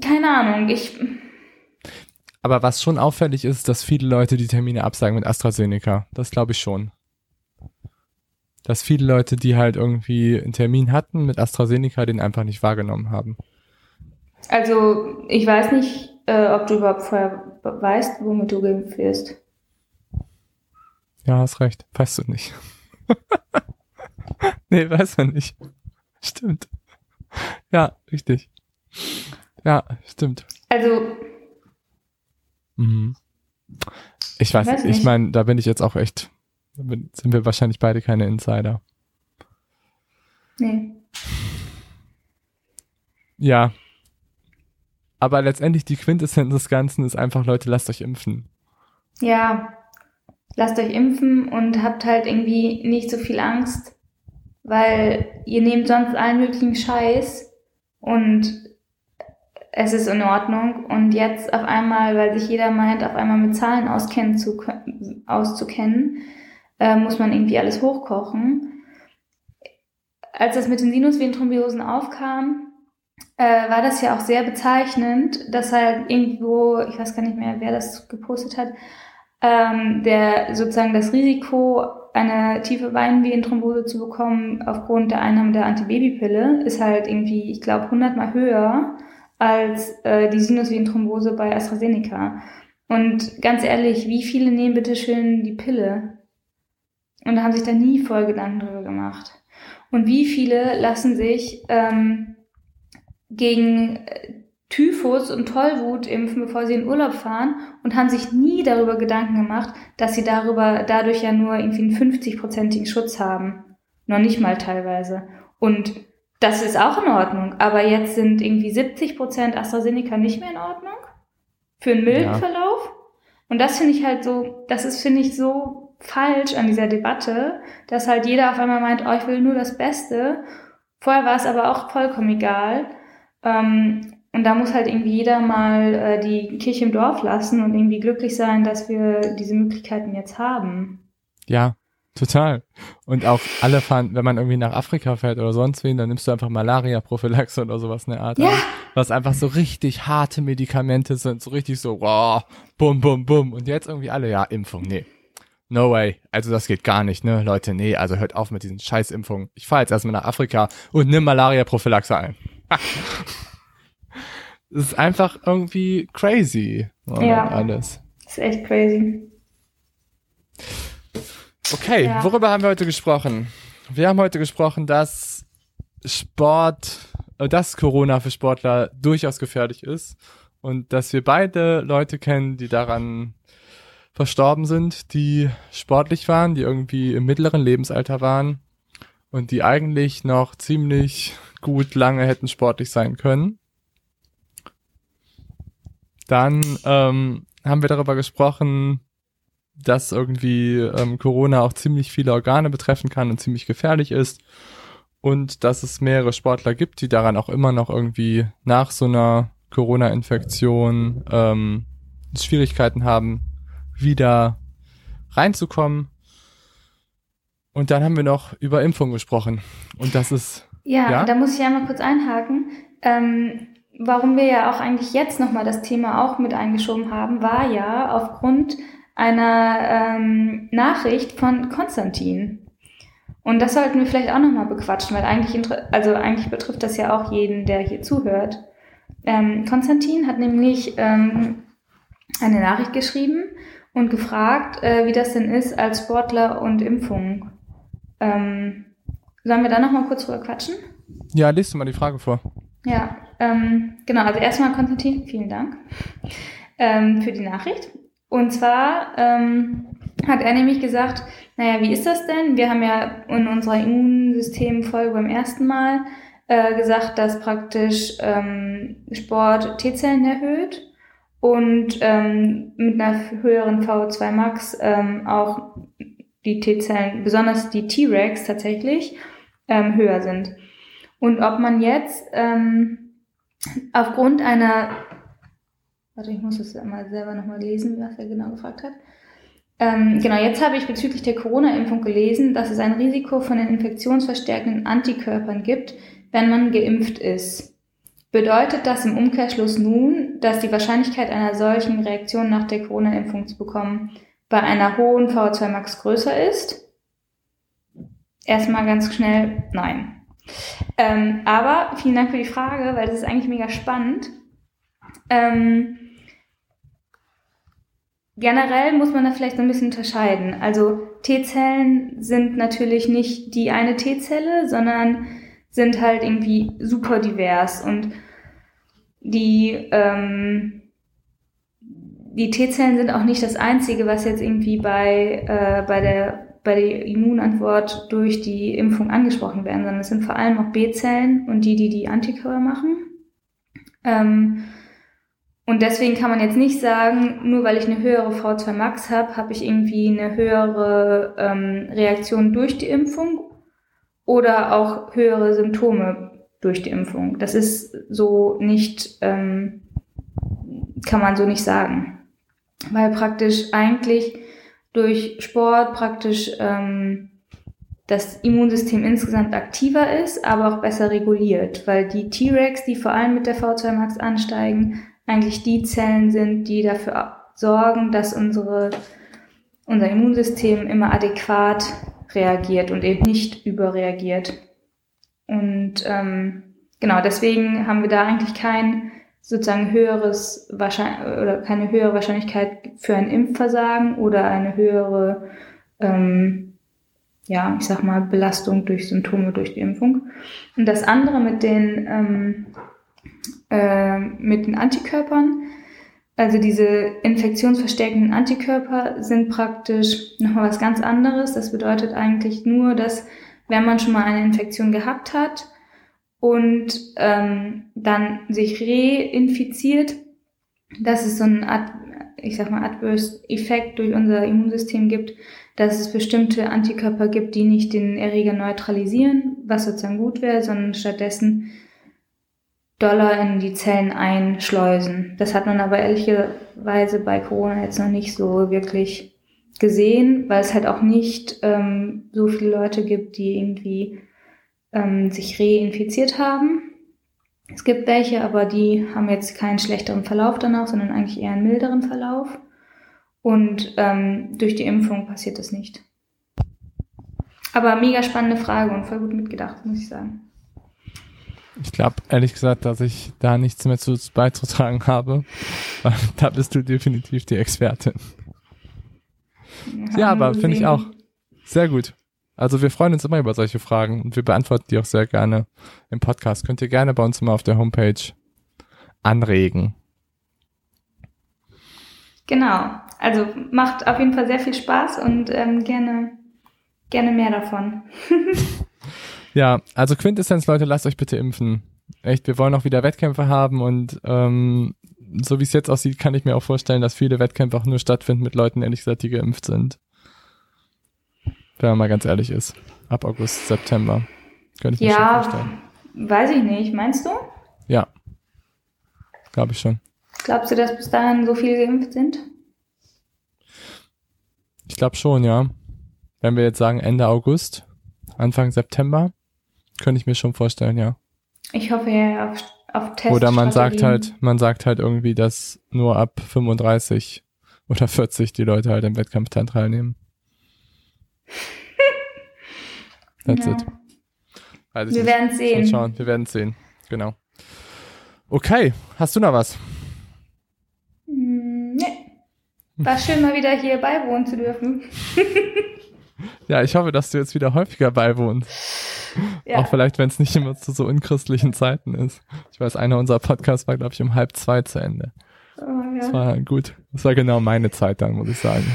Keine Ahnung, ich. Aber was schon auffällig ist, dass viele Leute die Termine absagen mit AstraZeneca. Das glaube ich schon. Dass viele Leute, die halt irgendwie einen Termin hatten mit AstraZeneca, den einfach nicht wahrgenommen haben. Also, ich weiß nicht, äh, ob du überhaupt vorher weißt, womit du geimpft wirst. Ja, hast recht. Weißt du nicht. nee, weiß man nicht. Stimmt. Ja, richtig. Ja, stimmt. Also. Mhm. Ich weiß, weiß nicht. ich meine, da bin ich jetzt auch echt, sind wir wahrscheinlich beide keine Insider. Nee. Ja. Aber letztendlich die Quintessenz des Ganzen ist einfach, Leute, lasst euch impfen. Ja, lasst euch impfen und habt halt irgendwie nicht so viel Angst, weil ihr nehmt sonst allen möglichen Scheiß und es ist in Ordnung. Und jetzt auf einmal, weil sich jeder meint, auf einmal mit Zahlen auskennen zu, auszukennen, äh, muss man irgendwie alles hochkochen. Als das mit den Sinusvenenthrombiosen aufkam, äh, war das ja auch sehr bezeichnend, dass halt irgendwo, ich weiß gar nicht mehr, wer das gepostet hat, ähm, der sozusagen das Risiko, eine tiefe Beinvenenthrombose zu bekommen aufgrund der Einnahme der Antibabypille ist halt irgendwie, ich glaube, 100 mal höher als äh, die Sinusvenenthrombose bei AstraZeneca. Und ganz ehrlich, wie viele nehmen bitte schön die Pille? Und haben sich da nie voll Gedanken drüber gemacht. Und wie viele lassen sich ähm, gegen äh, Typhus und Tollwut impfen, bevor sie in Urlaub fahren und haben sich nie darüber Gedanken gemacht, dass sie darüber dadurch ja nur irgendwie einen 50-prozentigen Schutz haben. Noch nicht mal teilweise. Und das ist auch in Ordnung. Aber jetzt sind irgendwie 70 Prozent AstraZeneca nicht mehr in Ordnung. Für einen milden ja. Verlauf. Und das finde ich halt so, das ist, finde ich, so falsch an dieser Debatte, dass halt jeder auf einmal meint, oh, ich will nur das Beste. Vorher war es aber auch vollkommen egal. Ähm, und da muss halt irgendwie jeder mal äh, die Kirche im Dorf lassen und irgendwie glücklich sein, dass wir diese Möglichkeiten jetzt haben. Ja, total. Und auch alle fahren, wenn man irgendwie nach Afrika fährt oder sonst wen, dann nimmst du einfach Malaria-Prophylaxe oder sowas in der Art. Ja. An, was einfach so richtig harte Medikamente sind, so richtig so, wow, bum, bum, bum. Und jetzt irgendwie alle, ja, Impfung, nee. No way. Also das geht gar nicht, ne? Leute, nee, also hört auf mit diesen Scheißimpfungen. Ich fahre jetzt erstmal nach Afrika und nimm Malaria-Prophylaxe ein. Es ist einfach irgendwie crazy. Ja. Alles. ist echt crazy. Okay, ja. worüber haben wir heute gesprochen? Wir haben heute gesprochen, dass Sport, äh, dass Corona für Sportler durchaus gefährlich ist und dass wir beide Leute kennen, die daran verstorben sind, die sportlich waren, die irgendwie im mittleren Lebensalter waren und die eigentlich noch ziemlich gut lange hätten sportlich sein können. Dann ähm, haben wir darüber gesprochen, dass irgendwie ähm, Corona auch ziemlich viele Organe betreffen kann und ziemlich gefährlich ist. Und dass es mehrere Sportler gibt, die daran auch immer noch irgendwie nach so einer Corona-Infektion ähm, Schwierigkeiten haben, wieder reinzukommen. Und dann haben wir noch über Impfung gesprochen. Und das ist. Ja, ja? da muss ich einmal kurz einhaken. Ähm, warum wir ja auch eigentlich jetzt nochmal das Thema auch mit eingeschoben haben, war ja aufgrund einer ähm, Nachricht von Konstantin. Und das sollten wir vielleicht auch nochmal bequatschen, weil eigentlich, also eigentlich betrifft das ja auch jeden, der hier zuhört. Ähm, Konstantin hat nämlich ähm, eine Nachricht geschrieben und gefragt, äh, wie das denn ist als Sportler und Impfung. Ähm, sollen wir da nochmal kurz drüber quatschen? Ja, lest du mal die Frage vor. Ja, ähm, genau, also erstmal Konstantin, vielen Dank ähm, für die Nachricht. Und zwar ähm, hat er nämlich gesagt, naja, wie ist das denn? Wir haben ja in unserer Immunsystemfolge beim ersten Mal äh, gesagt, dass praktisch ähm, Sport T-Zellen erhöht und ähm, mit einer höheren VO2 Max ähm, auch die T-Zellen, besonders die T-Rex tatsächlich, ähm, höher sind. Und ob man jetzt ähm, aufgrund einer, warte, ich muss das mal selber nochmal lesen, was er genau gefragt hat. Ähm, genau, jetzt habe ich bezüglich der Corona-Impfung gelesen, dass es ein Risiko von den infektionsverstärkenden Antikörpern gibt, wenn man geimpft ist. Bedeutet das im Umkehrschluss nun, dass die Wahrscheinlichkeit einer solchen Reaktion nach der Corona-Impfung zu bekommen bei einer hohen VO2 Max größer ist? Erstmal ganz schnell, nein. Ähm, aber vielen Dank für die Frage, weil das ist eigentlich mega spannend. Ähm, generell muss man da vielleicht so ein bisschen unterscheiden. Also T-Zellen sind natürlich nicht die eine T-Zelle, sondern sind halt irgendwie super divers und die ähm, die T-Zellen sind auch nicht das einzige, was jetzt irgendwie bei äh, bei der bei der Immunantwort durch die Impfung angesprochen werden, sondern es sind vor allem auch B-Zellen und die, die die Antikörper machen. Ähm, und deswegen kann man jetzt nicht sagen, nur weil ich eine höhere V2 Max habe, habe ich irgendwie eine höhere ähm, Reaktion durch die Impfung oder auch höhere Symptome durch die Impfung. Das ist so nicht, ähm, kann man so nicht sagen. Weil praktisch eigentlich durch Sport praktisch ähm, das Immunsystem insgesamt aktiver ist, aber auch besser reguliert, weil die T-Rex, die vor allem mit der V2 Max ansteigen, eigentlich die Zellen sind, die dafür sorgen, dass unsere, unser Immunsystem immer adäquat reagiert und eben nicht überreagiert. Und ähm, genau, deswegen haben wir da eigentlich kein sozusagen höheres Wahrscheinlich oder keine höhere Wahrscheinlichkeit für ein Impfversagen oder eine höhere, ähm, ja, ich sag mal, Belastung durch Symptome durch die Impfung. Und das andere mit den, ähm, äh, mit den Antikörpern, also diese infektionsverstärkenden Antikörper sind praktisch nochmal was ganz anderes. Das bedeutet eigentlich nur, dass wenn man schon mal eine Infektion gehabt hat, und ähm, dann sich reinfiziert, dass es so einen, Ad, ich sag mal, Adverse Effekt durch unser Immunsystem gibt, dass es bestimmte Antikörper gibt, die nicht den Erreger neutralisieren, was sozusagen gut wäre, sondern stattdessen Dollar in die Zellen einschleusen. Das hat man aber ehrlicherweise bei Corona jetzt noch nicht so wirklich gesehen, weil es halt auch nicht ähm, so viele Leute gibt, die irgendwie ähm, sich reinfiziert haben. Es gibt welche, aber die haben jetzt keinen schlechteren Verlauf danach, sondern eigentlich eher einen milderen Verlauf. Und ähm, durch die Impfung passiert das nicht. Aber mega spannende Frage und voll gut mitgedacht, muss ich sagen. Ich glaube, ehrlich gesagt, dass ich da nichts mehr zu beizutragen habe. da bist du definitiv die Expertin. Ja, ja aber finde ich auch. Sehr gut. Also wir freuen uns immer über solche Fragen und wir beantworten die auch sehr gerne im Podcast. Könnt ihr gerne bei uns immer auf der Homepage anregen. Genau. Also macht auf jeden Fall sehr viel Spaß und ähm, gerne, gerne mehr davon. ja, also Quintessenz, Leute, lasst euch bitte impfen. Echt, wir wollen auch wieder Wettkämpfe haben und ähm, so wie es jetzt aussieht, kann ich mir auch vorstellen, dass viele Wettkämpfe auch nur stattfinden mit Leuten, ehrlich gesagt, die geimpft sind. Wenn man mal ganz ehrlich ist. Ab August, September. Könnte ich mir Ja. schon vorstellen. Weiß ich nicht. Meinst du? Ja. Glaube ich schon. Glaubst du, dass bis dahin so viele geimpft sind? Ich glaube schon, ja. Wenn wir jetzt sagen Ende August, Anfang September, könnte ich mir schon vorstellen, ja. Ich hoffe ja auf, auf Test. Oder man sagt halt, man sagt halt irgendwie, dass nur ab 35 oder 40 die Leute halt im Wettkampf dann teilnehmen. That's Ja. it. Weiß ich Wir werden sehen. schauen. Wir werden sehen. Genau. Okay, hast du noch was? Hm, nee. War schön, mal wieder hier beiwohnen zu dürfen. Ja, ich hoffe, dass du jetzt wieder häufiger beiwohnst. Ja. Auch vielleicht, wenn es nicht immer zu so unchristlichen Zeiten ist. Ich weiß, einer unserer Podcasts war, glaube ich, um halb zwei zu Ende. Oh, Das ja. war gut. Das war genau meine Zeit dann, muss ich sagen.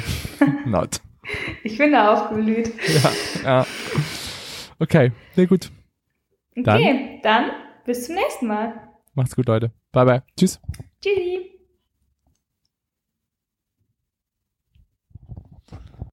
Not. Ich bin da aufgeblüht. Ja, ja. Okay, nee, gut. Dann? Okay, dann bis zum nächsten Mal. Macht's gut, Leute. Bye, bye. Tschüss. Tschüssi.